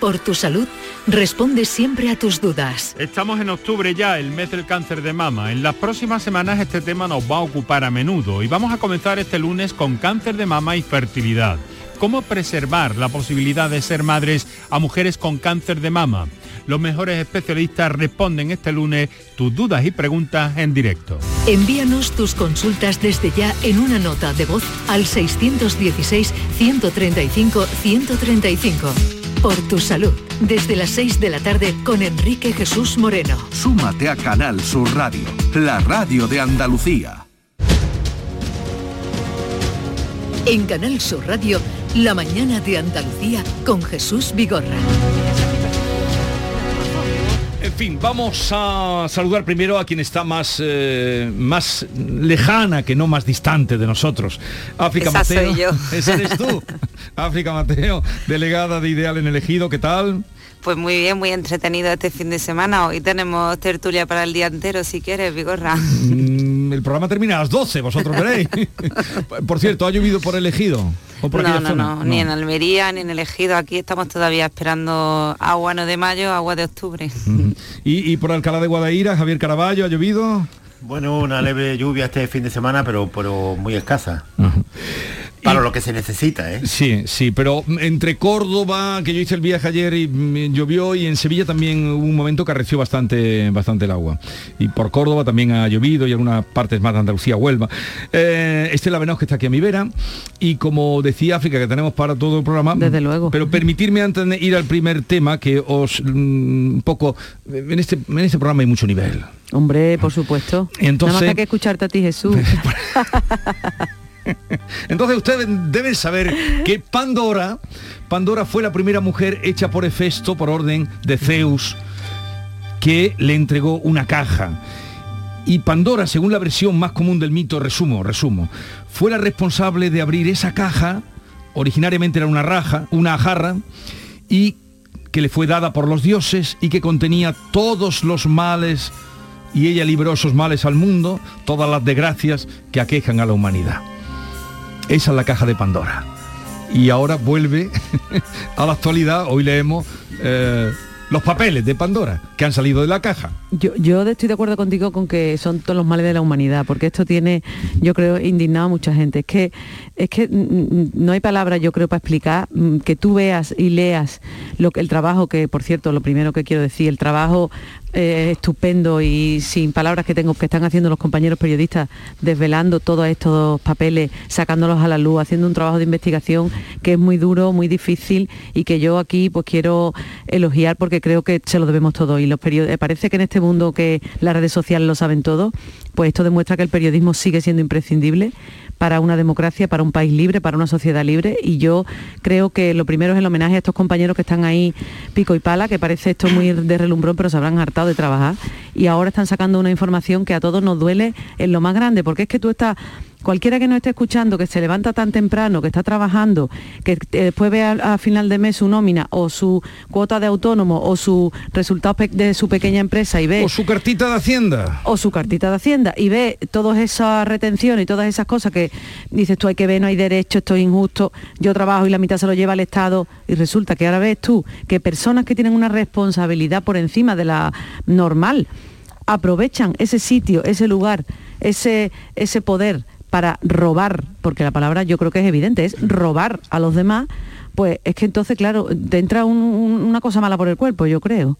por tu salud, responde siempre a tus dudas. Estamos en octubre ya, el mes del cáncer de mama. En las próximas semanas este tema nos va a ocupar a menudo y vamos a comenzar este lunes con cáncer de mama y fertilidad. ¿Cómo preservar la posibilidad de ser madres a mujeres con cáncer de mama? Los mejores especialistas responden este lunes tus dudas y preguntas en directo. Envíanos tus consultas desde ya en una nota de voz al 616-135-135. Por tu salud, desde las 6 de la tarde con Enrique Jesús Moreno. Súmate a Canal Sur Radio, la radio de Andalucía. En Canal Sur Radio, la mañana de Andalucía con Jesús Vigorra. En fin, vamos a saludar primero a quien está más, eh, más lejana que no más distante de nosotros. África Esa Mateo. soy yo. *laughs* Esa eres tú. *laughs* África Mateo, delegada de Ideal en el Ejido, ¿qué tal? Pues muy bien, muy entretenido este fin de semana. Hoy tenemos tertulia para el día entero, si quieres, Vigorra. Mm, el programa termina a las 12, vosotros veréis. *laughs* por cierto, ¿ha llovido por elegido? ¿O por no, no, no, ni en Almería, ni en el Ejido. Aquí estamos todavía esperando agua no de mayo, agua de octubre. Ujú. ¿Y, y por Alcalá de Guadaira, Javier Caraballo, ha llovido? Bueno, una leve lluvia este fin de semana, pero, pero muy escasa. Para lo que se necesita, ¿eh? Sí, sí, pero entre Córdoba, que yo hice el viaje ayer y mm, llovió, y en Sevilla también hubo un momento que arreció bastante, bastante el agua. Y por Córdoba también ha llovido y algunas partes más de Andalucía, Huelva. Eh, Estela Venaus, que está aquí a mi vera, y como decía África, que tenemos para todo el programa. Desde luego. Pero permitirme antes de ir al primer tema, que os mm, un poco. En este, en este programa hay mucho nivel. Hombre, por supuesto. Entonces- Nada más que hay que escucharte a ti, Jesús. *laughs* *laughs* Entonces ustedes deben saber que Pandora, Pandora fue la primera mujer hecha por Hefesto por orden de Zeus que le entregó una caja. Y Pandora, según la versión más común del mito, resumo, resumo, fue la responsable de abrir esa caja, originariamente era una raja, una jarra, y que le fue dada por los dioses y que contenía todos los males, y ella libró esos males al mundo, todas las desgracias que aquejan a la humanidad. Esa es la caja de Pandora. Y ahora vuelve *laughs* a la actualidad, hoy leemos eh, los papeles de Pandora que han salido de la caja. Yo, yo estoy de acuerdo contigo con que son todos los males de la humanidad, porque esto tiene, yo creo, indignado a mucha gente. Es que, es que mm, mm, no hay palabra, yo creo, para explicar mm, que tú veas y leas lo que el trabajo que, por cierto, lo primero que quiero decir, el trabajo eh, estupendo y sin palabras que tengo que están haciendo los compañeros periodistas desvelando todos estos papeles, sacándolos a la luz, haciendo un trabajo de investigación que es muy duro, muy difícil y que yo aquí pues quiero elogiar porque creo que se lo debemos todo. Y los periodistas parece que en este mundo que las redes sociales lo saben todo, pues esto demuestra que el periodismo sigue siendo imprescindible para una democracia, para un país libre, para una sociedad libre. Y yo creo que lo primero es el homenaje a estos compañeros que están ahí pico y pala, que parece esto muy de relumbrón, pero se habrán hartado de trabajar. Y ahora están sacando una información que a todos nos duele en lo más grande, porque es que tú estás cualquiera que nos esté escuchando, que se levanta tan temprano, que está trabajando, que eh, después ve a, a final de mes su nómina o su cuota de autónomo o su resultado de su pequeña empresa y ve... O su cartita de Hacienda. O su cartita de Hacienda y ve todas esas retenciones y todas esas cosas que dices tú hay que ver, no hay derecho, esto es injusto, yo trabajo y la mitad se lo lleva el Estado y resulta que ahora ves tú que personas que tienen una responsabilidad por encima de la normal aprovechan ese sitio, ese lugar, ese, ese poder para robar, porque la palabra yo creo que es evidente, es robar a los demás, pues es que entonces, claro, te entra un- un- una cosa mala por el cuerpo, yo creo.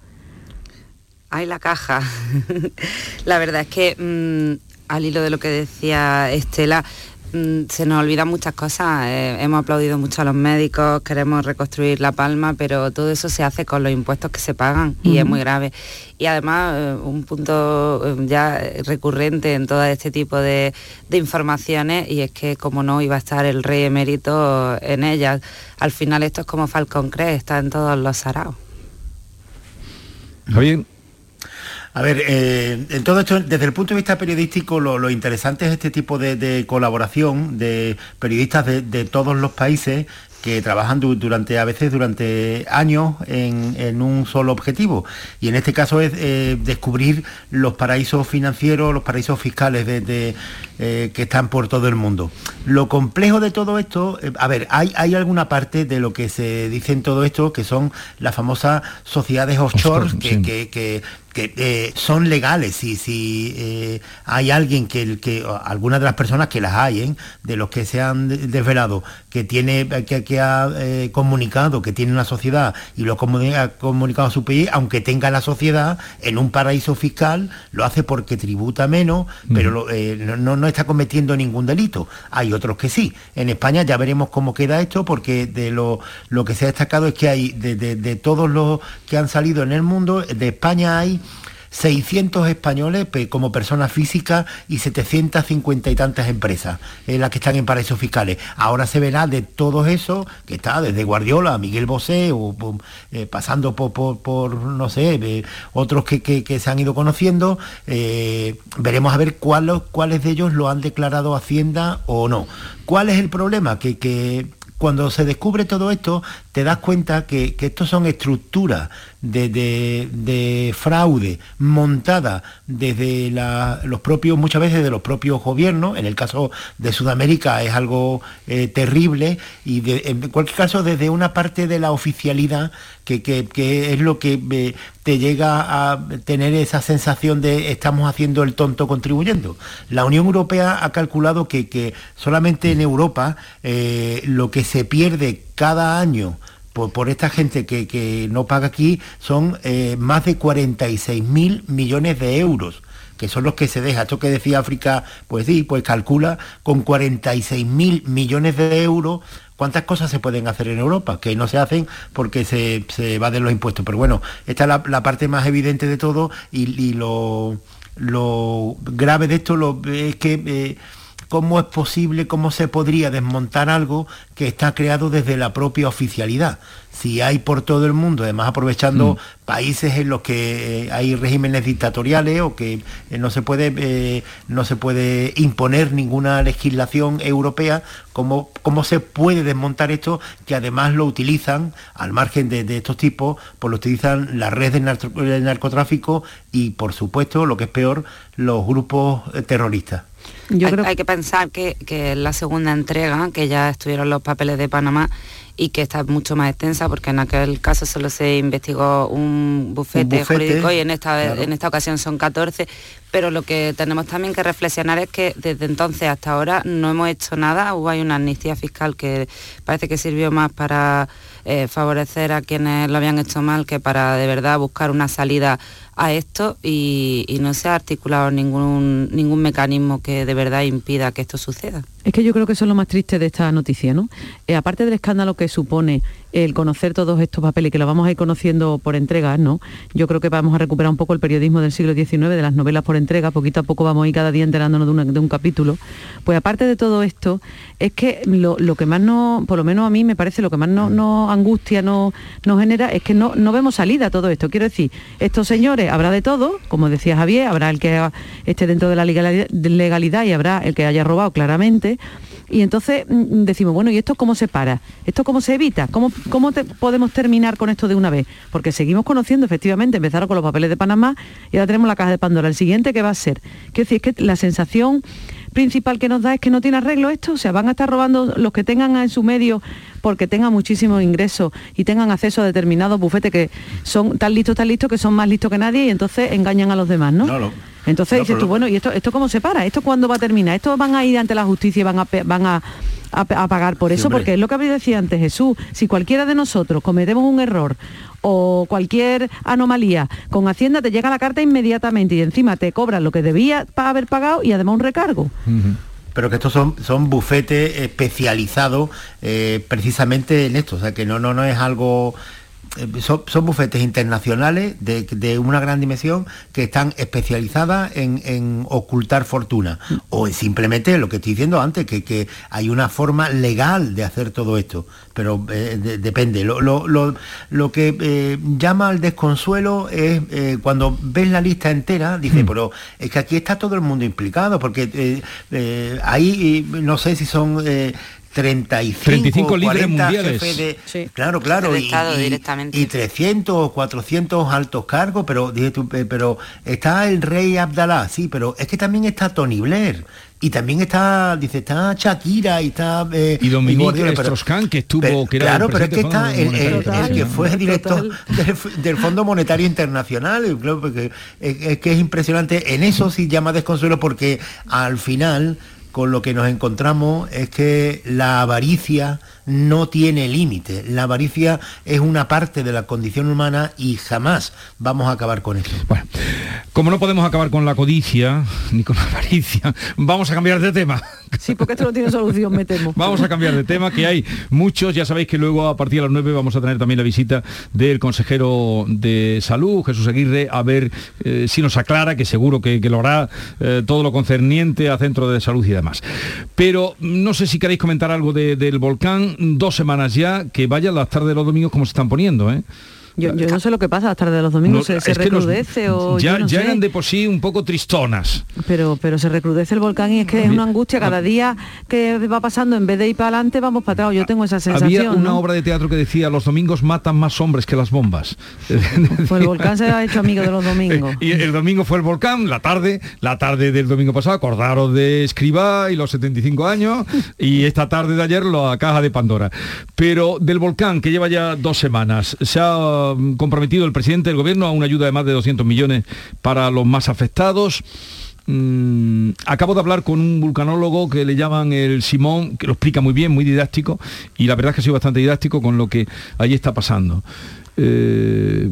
Ay, la caja. *laughs* la verdad es que mm, al hilo de lo que decía Estela, se nos olvidan muchas cosas. Eh, hemos aplaudido mucho a los médicos, queremos reconstruir La Palma, pero todo eso se hace con los impuestos que se pagan y es muy grave. Y además, eh, un punto eh, ya recurrente en todo este tipo de, de informaciones, y es que como no iba a estar el rey emérito en ellas, al final esto es como Falcon Crest, está en todos los saraos. Javier. A ver, eh, en todo esto, desde el punto de vista periodístico, lo, lo interesante es este tipo de, de colaboración de periodistas de, de todos los países que trabajan du- durante, a veces durante años en, en un solo objetivo. Y en este caso es eh, descubrir los paraísos financieros, los paraísos fiscales de, de, eh, que están por todo el mundo. Lo complejo de todo esto, eh, a ver, hay, hay alguna parte de lo que se dice en todo esto que son las famosas sociedades offshore Offshore, que, sí. que- que, que, eh, son legales. Si, si eh, hay alguien que, que alguna de las personas que las hay ¿eh? de los que se han de- desvelado que tiene que, que ha comunicado que tiene una sociedad y lo ha comunicado a su país aunque tenga la sociedad en un paraíso fiscal lo hace porque tributa menos pero lo- no, no- no está cometiendo ningún delito. Hay otros que sí. En España ya veremos cómo queda esto porque de lo, lo que se ha destacado es que hay de, de- de todos los que han salido en el mundo de España hay 600 españoles como personas físicas y 750 y tantas empresas eh, las que están en paraísos fiscales. Ahora se verá de todos esos, que está desde Guardiola, Miguel Bosé, o, eh, pasando por, por- no sé, otros que, que- se han ido conociendo, eh, veremos a ver cuáles de ellos lo han declarado Hacienda o no. ¿Cuál es el problema? Que, que cuando se descubre todo esto, te das cuenta que, que estos son estructuras de, fraude montada desde los propios, muchas veces de los propios gobiernos, en el caso de Sudamérica es algo eh, terrible, y en cualquier caso desde una parte de la oficialidad que, es lo que eh, te llega a tener esa sensación de estamos haciendo el tonto contribuyendo. La Unión Europea ha calculado que, solamente en Europa eh, lo que se pierde cada año por, esta gente que, no paga aquí son eh, más de 46 mil millones de euros que son los que se deja. Esto que decía África, pues sí, pues calcula con 46 mil millones de euros cuántas cosas se pueden hacer en Europa, que no se hacen porque se, se evaden los impuestos. Pero bueno, esta es la, parte más evidente de todo y, lo, grave de esto es que... Eh, cómo es posible, cómo se podría desmontar algo que está creado desde la propia oficialidad. Si hay por todo el mundo, además aprovechando mm. países en los que eh, hay regímenes dictatoriales o que eh, no se puede, eh, no se puede imponer ninguna legislación europea, ¿cómo, ¿cómo, se puede desmontar esto? Que además lo utilizan, al margen de, estos tipos, pues lo utilizan las redes de narcotráfico y, por supuesto, lo que es peor, los grupos terroristas hay, que pensar que, que la segunda entrega, que ya estuvieron los papeles de Panamá y que está mucho más extensa porque en aquel caso solo se investigó un bufete, jurídico y en esta, en esta ocasión son 14, pero lo que tenemos también que reflexionar es que desde entonces hasta ahora no hemos hecho nada, hubo hay una amnistía fiscal que parece que sirvió más para eh, favorecer a quienes lo habían hecho mal que para de verdad buscar una salida a esto y, no se ha articulado ningún, ningún mecanismo que de verdad impida que esto suceda. Es que yo creo que eso es lo más triste de esta noticia, ¿no? Eh, aparte del escándalo que supone el conocer todos estos papeles, que lo vamos a ir conociendo por entregas, ¿no? Yo creo que vamos a recuperar un poco el periodismo del siglo XIX, de las novelas por entrega, poquito a poco vamos a ir cada día enterándonos de, un capítulo. Pues aparte de todo esto, es que lo, que más no, por lo menos a mí me parece, lo que más nos no angustia, no, nos genera, es que no, no vemos salida a todo esto. Quiero decir, estos señores, habrá de todo, como decía Javier, habrá el que esté dentro de la legalidad y habrá el que haya robado claramente y entonces mm, decimos, bueno, ¿y esto cómo se para? ¿Esto cómo se evita? ¿Cómo, cómo podemos terminar con esto de una vez? Porque seguimos conociendo, efectivamente, empezaron con los papeles de Panamá y ahora tenemos la caja de Pandora. El siguiente, ¿qué va a ser? Quiero decir, es que la sensación principal que nos da es que no tiene arreglo esto, o sea, van a estar robando los que tengan en su medio porque tengan muchísimos ingresos y tengan acceso a determinados bufetes que son tan listos, tan listos, que son más listos que nadie y entonces engañan a los demás, ¿no? Entonces dices tú, bueno, ¿y esto, esto cómo se para? ¿Esto cuándo va a terminar? ¿Esto van a ir ante la justicia y van a, van a, pagar por eso? porque es lo que había decía antes Jesús, si cualquiera de nosotros cometemos un error o cualquier anomalía, con Hacienda te llega la carta inmediatamente y encima te cobran lo que debía para haber pagado y además un recargo. pero que estos son, son bufetes especializados eh, precisamente en esto, o sea que no, no, no es algo eh, son, bufetes internacionales de, una gran dimensión que están especializadas en, ocultar fortuna o simplemente lo que estoy diciendo antes, que, hay una forma legal de hacer todo esto, pero eh, depende. Lo, que eh, llama al desconsuelo es cuando ves la lista entera, dice, hmm. pero es que aquí está todo el mundo implicado, porque ahí no sé si son 35, 35 libres mundiales. Claro, claro. Y, y, 300 o 400 altos cargos, pero, pero está el rey Abdalá, sí, pero es que también está Tony Blair. Y también está, dice, está Shakira y está... Eh, y Dominique strauss que estuvo... que claro, pero es que está el, que fue director del, Fondo Monetario Internacional. es que es impresionante. En eso sí llama desconsuelo porque al final con lo que nos encontramos es que la avaricia no tiene límite. La avaricia es una parte de la condición humana y jamás vamos a acabar con eso. Bueno, como no podemos acabar con la codicia *laughs* ni con la avaricia, vamos a cambiar de tema. *laughs* Sí, porque esto no tiene solución, me temo. Vamos a cambiar de tema, que hay muchos. Ya sabéis que luego a partir de las 9 vamos a tener también la visita del consejero de salud, Jesús Aguirre, a ver eh, si nos aclara, que seguro que, lo hará eh, todo lo concerniente a centro de salud y demás. Pero no sé si queréis comentar algo del volcán dos semanas ya, que vayan las tardes de los domingos como se están poniendo, ¿eh? Yo, yo, no sé lo que pasa, las tardes de los domingos se, se recrudece o ya, yo no ya sé. eran de por sí un poco tristonas. Pero, pero se recrudece el volcán y es que es una angustia. Cada día que va pasando, en vez de ir para adelante, vamos para atrás. Yo tengo esa sensación. Había una ¿no? obra de teatro que decía los domingos matan más hombres que las bombas. *laughs* Pues el volcán se ha hecho amigo de los *laughs* domingos. y el domingo fue el volcán, la tarde, la tarde del domingo pasado, acordaros de Escribá y los 75 años, *laughs* y esta tarde de ayer la caja de Pandora. Pero del volcán, que lleva ya dos semanas, se ha mm, comprometido el presidente del gobierno a una ayuda de más de 200 millones para los más afectados. Mm, acabo de hablar con un vulcanólogo que le llaman el Simón, que lo explica muy bien, muy didáctico, y la verdad es que ha sido bastante didáctico con lo que allí está pasando. Eh,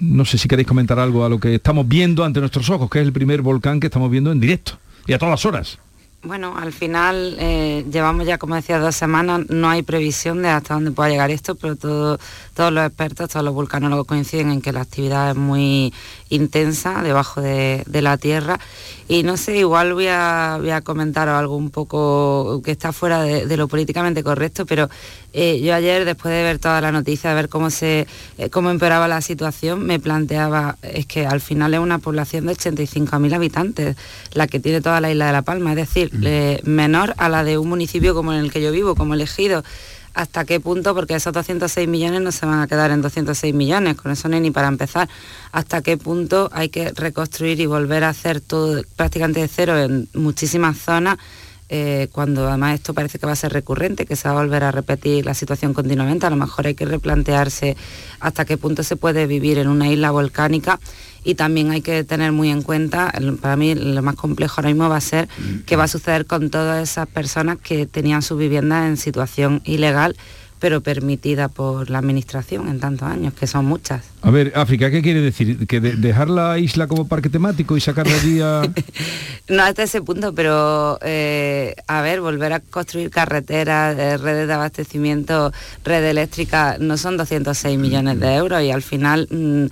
no sé si queréis comentar algo a lo que estamos viendo ante nuestros ojos, que es el primer volcán que estamos viendo en directo y a todas las horas. Bueno, al final eh, llevamos ya, como decía, dos semanas, no hay previsión de hasta dónde pueda llegar esto, pero todo- todos los expertos, todos los vulcanólogos coinciden en que la actividad es muy intensa debajo de, la Tierra. Y no sé, igual voy a, voy a comentaros algo un poco que está fuera de lo políticamente correcto, pero eh, yo ayer, después de ver toda la noticia, de ver cómo, se, eh, cómo empeoraba la situación, me planteaba, es que al final es una población de 85.000 habitantes, la que tiene toda la isla de La Palma, es decir, eh, menor a la de un municipio como en el que yo vivo, como elegido. ¿Hasta qué punto? Porque esos 206 millones no se van a quedar en 206 millones, con eso no hay ni para empezar. ¿Hasta qué punto hay que reconstruir y volver a hacer todo prácticamente de cero en muchísimas zonas? Eh, cuando además esto parece que va a ser recurrente, que se va a volver a repetir la situación continuamente, a lo mejor hay que replantearse hasta qué punto se puede vivir en una isla volcánica y también hay que tener muy en cuenta, para mí lo más complejo ahora mismo va a ser qué va a suceder con todas esas personas que tenían su vivienda en situación ilegal pero permitida por la administración en tantos años, que son muchas. A ver, África, ¿qué quiere decir? ¿Que de- dejar la isla como parque temático y sacar de allí a... *laughs* No hasta ese punto, pero eh, a ver, volver a construir carreteras, eh, redes de abastecimiento, red eléctrica, no son 206 millones de euros y al final mm,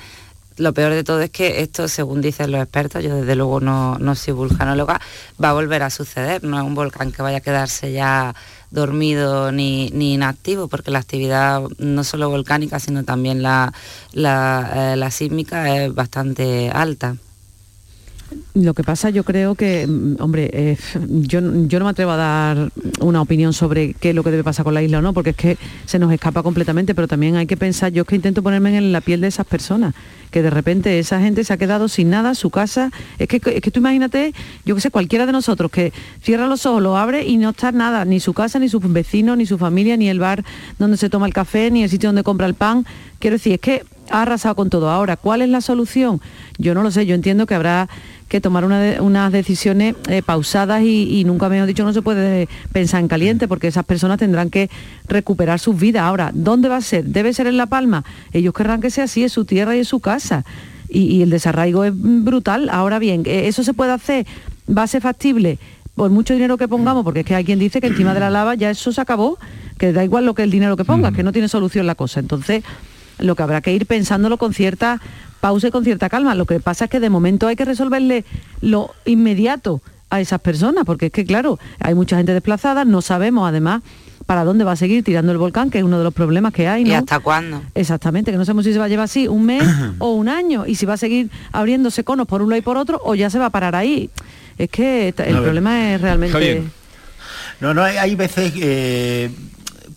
lo peor de todo es que esto, según dicen los expertos, yo desde luego no, no soy vulcanóloga, va a volver a suceder, no es un volcán que vaya a quedarse ya dormido ni, ni inactivo, porque la actividad no solo volcánica, sino también la, la, eh, la sísmica es bastante alta. Lo que pasa, yo creo que, mm, hombre, eh, yo, yo no me atrevo a dar una opinión sobre qué es lo que debe pasar con la isla o no, porque es que se nos escapa completamente, pero también hay que pensar, yo es que intento ponerme en la piel de esas personas, que de repente esa gente se ha quedado sin nada, su casa, es que, es que tú imagínate, yo que sé, cualquiera de nosotros que cierra los ojos, lo abre y no está nada, ni su casa, ni sus vecinos, ni su familia, ni el bar donde se toma el café, ni el sitio donde compra el pan. Quiero decir, es que ha arrasado con todo. Ahora, ¿cuál es la solución? Yo no lo sé, yo entiendo que habrá que tomar unas decisiones eh, pausadas y, y nunca mejor dicho no se puede pensar en caliente porque esas personas tendrán que recuperar sus vidas. Ahora, ¿dónde va a ser? ¿Debe ser en La Palma? Ellos querrán que sea así, es su tierra y es su casa. Y, y el desarraigo es brutal. Ahora bien, eh, ¿eso se puede hacer? ¿Va a ser factible? Por mucho dinero que pongamos, porque es que hay quien dice que encima de la lava ya eso se acabó, que da igual lo que el dinero que pongas, que no tiene solución la cosa. Entonces, lo que habrá que ir pensándolo con cierta pausa y con cierta calma. Lo que pasa es que de momento hay que resolverle lo inmediato a esas personas, porque es que, claro, hay mucha gente desplazada, no sabemos además para dónde va a seguir tirando el volcán, que es uno de los problemas que hay. ¿Y hasta cuándo? Exactamente, que no sabemos si se va a llevar así un mes *clears throat* o un año y si va a seguir abriéndose conos por un lado y por otro o ya se va a parar ahí. Es que el problema es realmente... No, no, hay, hay veces eh,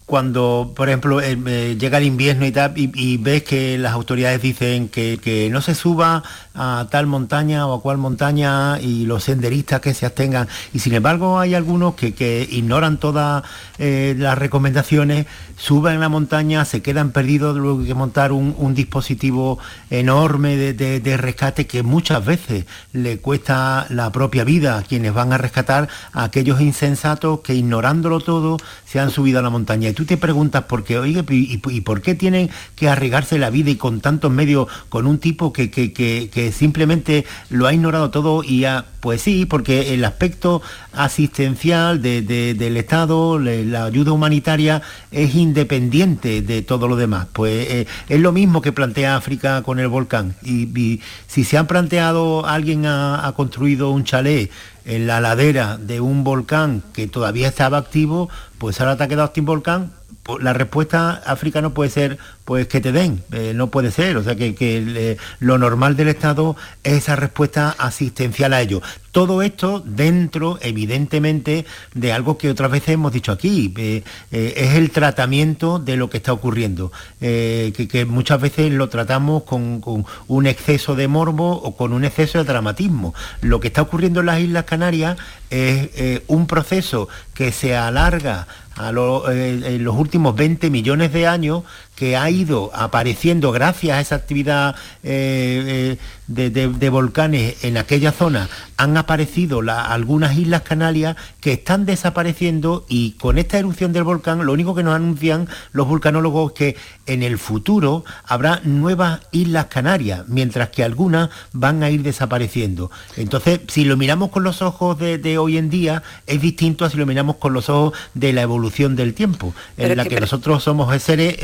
cuando, por ejemplo, eh, eh, llega el invierno y tal, y, ves que las autoridades dicen que no se suba a tal montaña o a cual montaña y los senderistas que se abstengan. Y sin embargo hay algunos que, que ignoran todas eh, las recomendaciones, suben la montaña, se quedan perdidos, luego hay que montar un, un dispositivo enorme de, de- rescate que muchas veces le cuesta la propia vida a quienes van a rescatar a aquellos insensatos que ignorándolo todo se han subido a la montaña. Y tú te preguntas por qué, oye, ¿y, por qué tienen que arriesgarse la vida y con tantos medios con un tipo que- que simplemente lo ha ignorado todo y ha, pues sí, porque el aspecto asistencial de- de- del Estado, la ayuda humanitaria es independiente de todo lo demás. Pues eh, es lo mismo que plantea África con el volcán. Y, y si se han planteado, alguien ha, ha construido un chalet en la ladera de un volcán que todavía estaba activo, pues ahora te ha quedado sin volcán, la respuesta africana puede ser pues que te den, eh, no puede ser, o sea que, que lo normal del Estado es esa respuesta asistencial a ello. Todo esto dentro, evidentemente, de algo que otras veces hemos dicho aquí, eh, eh, es el tratamiento de lo que está ocurriendo, que, muchas veces lo tratamos con, un exceso de morbo o con un exceso de dramatismo. Lo que está ocurriendo en las Islas Canarias es un proceso que se alarga eh, en los últimos 20 millones de años que ha ido apareciendo gracias a esa actividad eh, eh, de, volcanes en aquella zona, han aparecido algunas islas canarias que están desapareciendo y con esta erupción del volcán lo único que nos anuncian los vulcanólogos es que en el futuro habrá nuevas islas canarias, mientras que algunas van a ir desapareciendo. Entonces, si lo miramos con los ojos de, hoy en día, es distinto a si lo miramos con los ojos de la evolución del tiempo, en la que, nosotros somos seres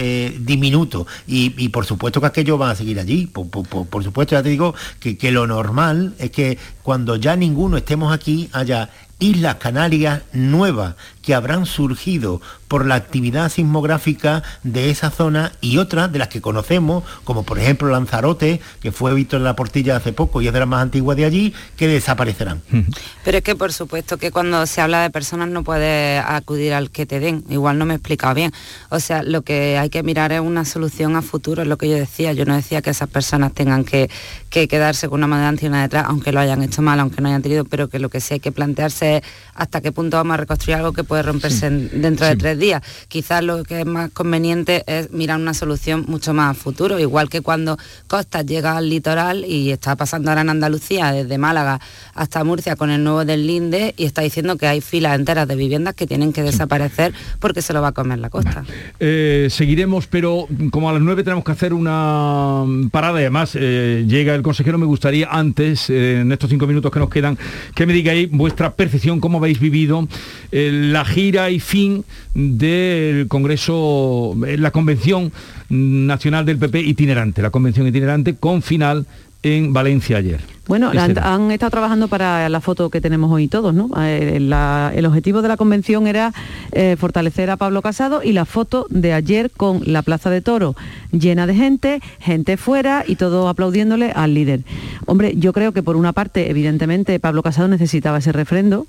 diminuto. Y, por supuesto que aquello va a seguir allí. Por, supuesto, ya te digo que, que lo normal es que cuando ya ninguno estemos aquí haya islas Canarias nuevas que habrán surgido por la actividad sismográfica de esa zona y otras de las que conocemos, como por ejemplo Lanzarote, que fue visto en la portilla hace poco y es de las más antiguas de allí, que desaparecerán. Pero es que por supuesto que cuando se habla de personas no puede acudir al que te den, igual no me he explicado bien. O sea, lo que hay que mirar es una solución a futuro, es lo que yo decía. Yo no decía que esas personas tengan que, quedarse con una mano delante y una detrás, aunque lo hayan hecho mal, aunque no hayan tenido, pero que lo que sí hay que plantearse hasta qué punto vamos a reconstruir algo que puede romperse dentro de tres días. Quizás lo que es más conveniente es mirar una solución mucho más a futuro, igual que cuando Costas llega al litoral y está pasando ahora en Andalucía, desde Málaga hasta Murcia con el nuevo del Linde, y está diciendo que hay filas enteras de viviendas que tienen que desaparecer porque se lo va a comer la costa. Eh, seguiremos, pero como a las nueve tenemos que hacer una parada y además eh, llega el consejero, me gustaría antes, eh, en estos cinco minutos que nos quedan, que me digáis vuestra percepción, cómo habéis vivido la gira y fin del Congreso, la Convención Nacional del PP itinerante, la Convención itinerante con final en Valencia ayer. Bueno, han, estado trabajando para la foto que tenemos hoy todos, ¿no? Eh, el objetivo de la convención era eh, fortalecer a Pablo Casado y la foto de ayer con la Plaza de Toro llena de gente, gente fuera y todo aplaudiéndole al líder. Hombre, yo creo que por una parte, evidentemente, Pablo Casado necesitaba ese refrendo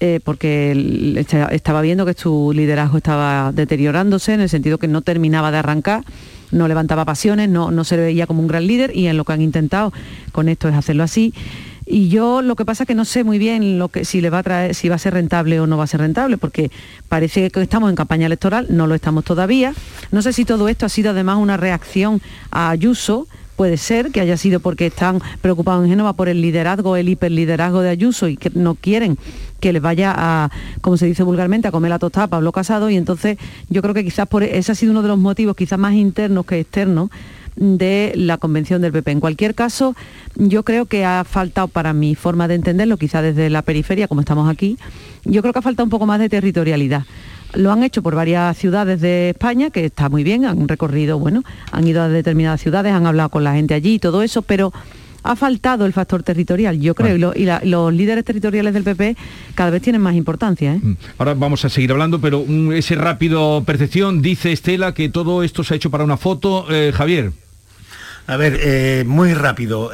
eh, porque estaba viendo que su liderazgo estaba deteriorándose en el sentido que no terminaba de arrancar, no levantaba pasiones, no, no se veía como un gran líder y en lo que han intentado con esto es hacerlo así. Y yo lo que pasa es que no sé muy bien lo que, si le va a traer, si va a ser rentable o no va a ser rentable, porque parece que estamos en campaña electoral, no lo estamos todavía. No sé si todo esto ha sido además una reacción a Ayuso, Puede ser que haya sido porque están preocupados en Génova por el liderazgo, el hiperliderazgo de Ayuso y que no quieren que les vaya a, como se dice vulgarmente, a comer la tostada a Pablo Casado y entonces yo creo que quizás por ese ha sido uno de los motivos quizás más internos que externos de la convención del PP. En cualquier caso, yo creo que ha faltado para mi forma de entenderlo, quizás desde la periferia, como estamos aquí, yo creo que ha faltado un poco más de territorialidad. Lo han hecho por varias ciudades de España, que está muy bien, han recorrido, bueno, han ido a determinadas ciudades, han hablado con la gente allí y todo eso, pero ha faltado el factor territorial, yo creo, y, los líderes territoriales del PP cada vez tienen más importancia. ¿eh? Mm. Ahora vamos a seguir hablando, pero ese rápido percepción dice Estela que todo esto se ha hecho para una foto. Eh, Javier. A ver, eh, muy rápido.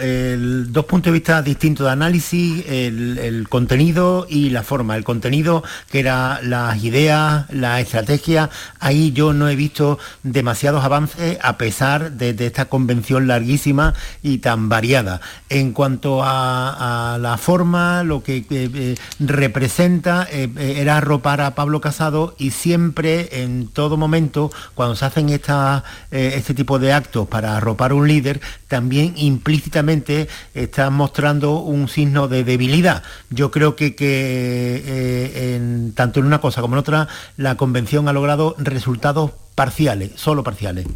dos puntos de vista distintos de análisis, el, contenido y la forma. El contenido, que era las ideas, la estrategia, ahí yo no he visto demasiados avances a pesar de, esta convención larguísima y tan variada. En cuanto a, la forma, lo que eh, representa eh, era arropar a Pablo Casado y siempre, en todo momento, cuando se hacen este tipo de actos para arropar un líder, también implícitamente está mostrando un signo de debilidad. Yo creo que, eh, tanto en una cosa como en otra, la convención ha logrado resultados parciales, solo parciales.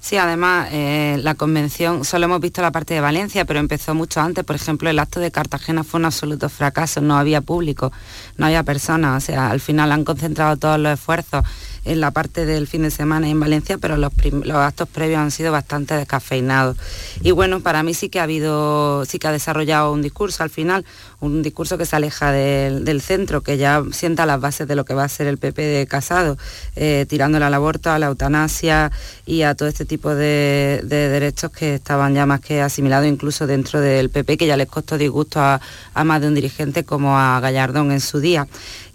Sí, además eh, la convención, solo hemos visto la parte de Valencia, pero empezó mucho antes. Por ejemplo, el acto de Cartagena fue un absoluto fracaso, no había público, no había personas, o sea, al final han concentrado todos los esfuerzos en la parte del fin de semana en Valencia, pero los, los actos previos han sido bastante descafeinados. Y bueno, para mí sí que ha habido, sí que ha desarrollado un discurso al final, un discurso que se aleja del, centro, que ya sienta las bases de lo que va a ser el PP de Casado, eh, tirándole al aborto, a la eutanasia y a todo este tipo de, derechos que estaban ya más que asimilados incluso dentro del PP, que ya les costó disgusto a, más de un dirigente como a Gallardón en su día.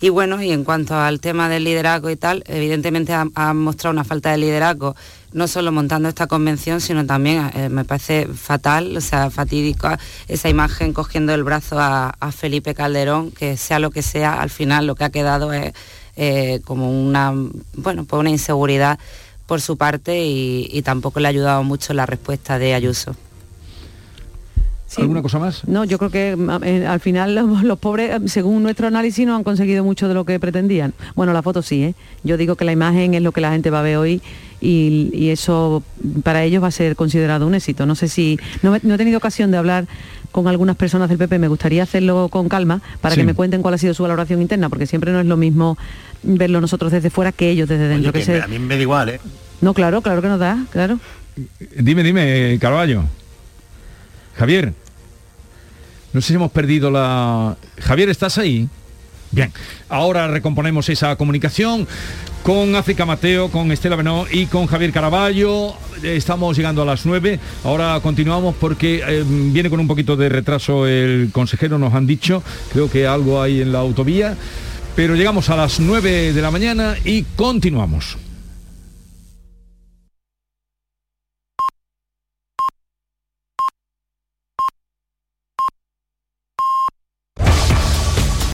Y bueno, y en cuanto al tema del liderazgo y tal, evidentemente ha mostrado una falta de liderazgo no solo montando esta convención, sino también eh, me parece fatal, o sea, fatídico esa imagen cogiendo el brazo a, Felipe Calderón, que sea lo que sea, al final lo que ha quedado es eh, como una, bueno, pues una inseguridad por su parte y, tampoco le ha ayudado mucho la respuesta de Ayuso. ¿Alguna cosa más? No, yo creo que eh, al final *laughs* los, pobres, según nuestro análisis, no han conseguido mucho de lo que pretendían. Bueno, la foto sí, ¿eh? Yo digo que la imagen es lo que la gente va a ver hoy y, eso para ellos va a ser considerado un éxito. No sé si, no, he tenido ocasión de hablar con algunas personas del PP, me gustaría hacerlo con calma para que me cuenten cuál ha sido su valoración interna, porque siempre no es lo mismo verlo nosotros desde fuera que ellos desde dentro. que A mí me da igual, ¿eh? No, claro, claro que nos da, claro. Dime, dime, Carballo. Javier. No sé si hemos perdido la... Javier, ¿estás ahí? Bien, ahora recomponemos esa comunicación con África Mateo, con Estela Benó y con Javier Caraballo. Estamos llegando a las 9. Ahora continuamos porque eh, viene con un poquito de retraso el consejero, nos han dicho. Creo que algo hay en la autovía. Pero llegamos a las 9 de la mañana y continuamos.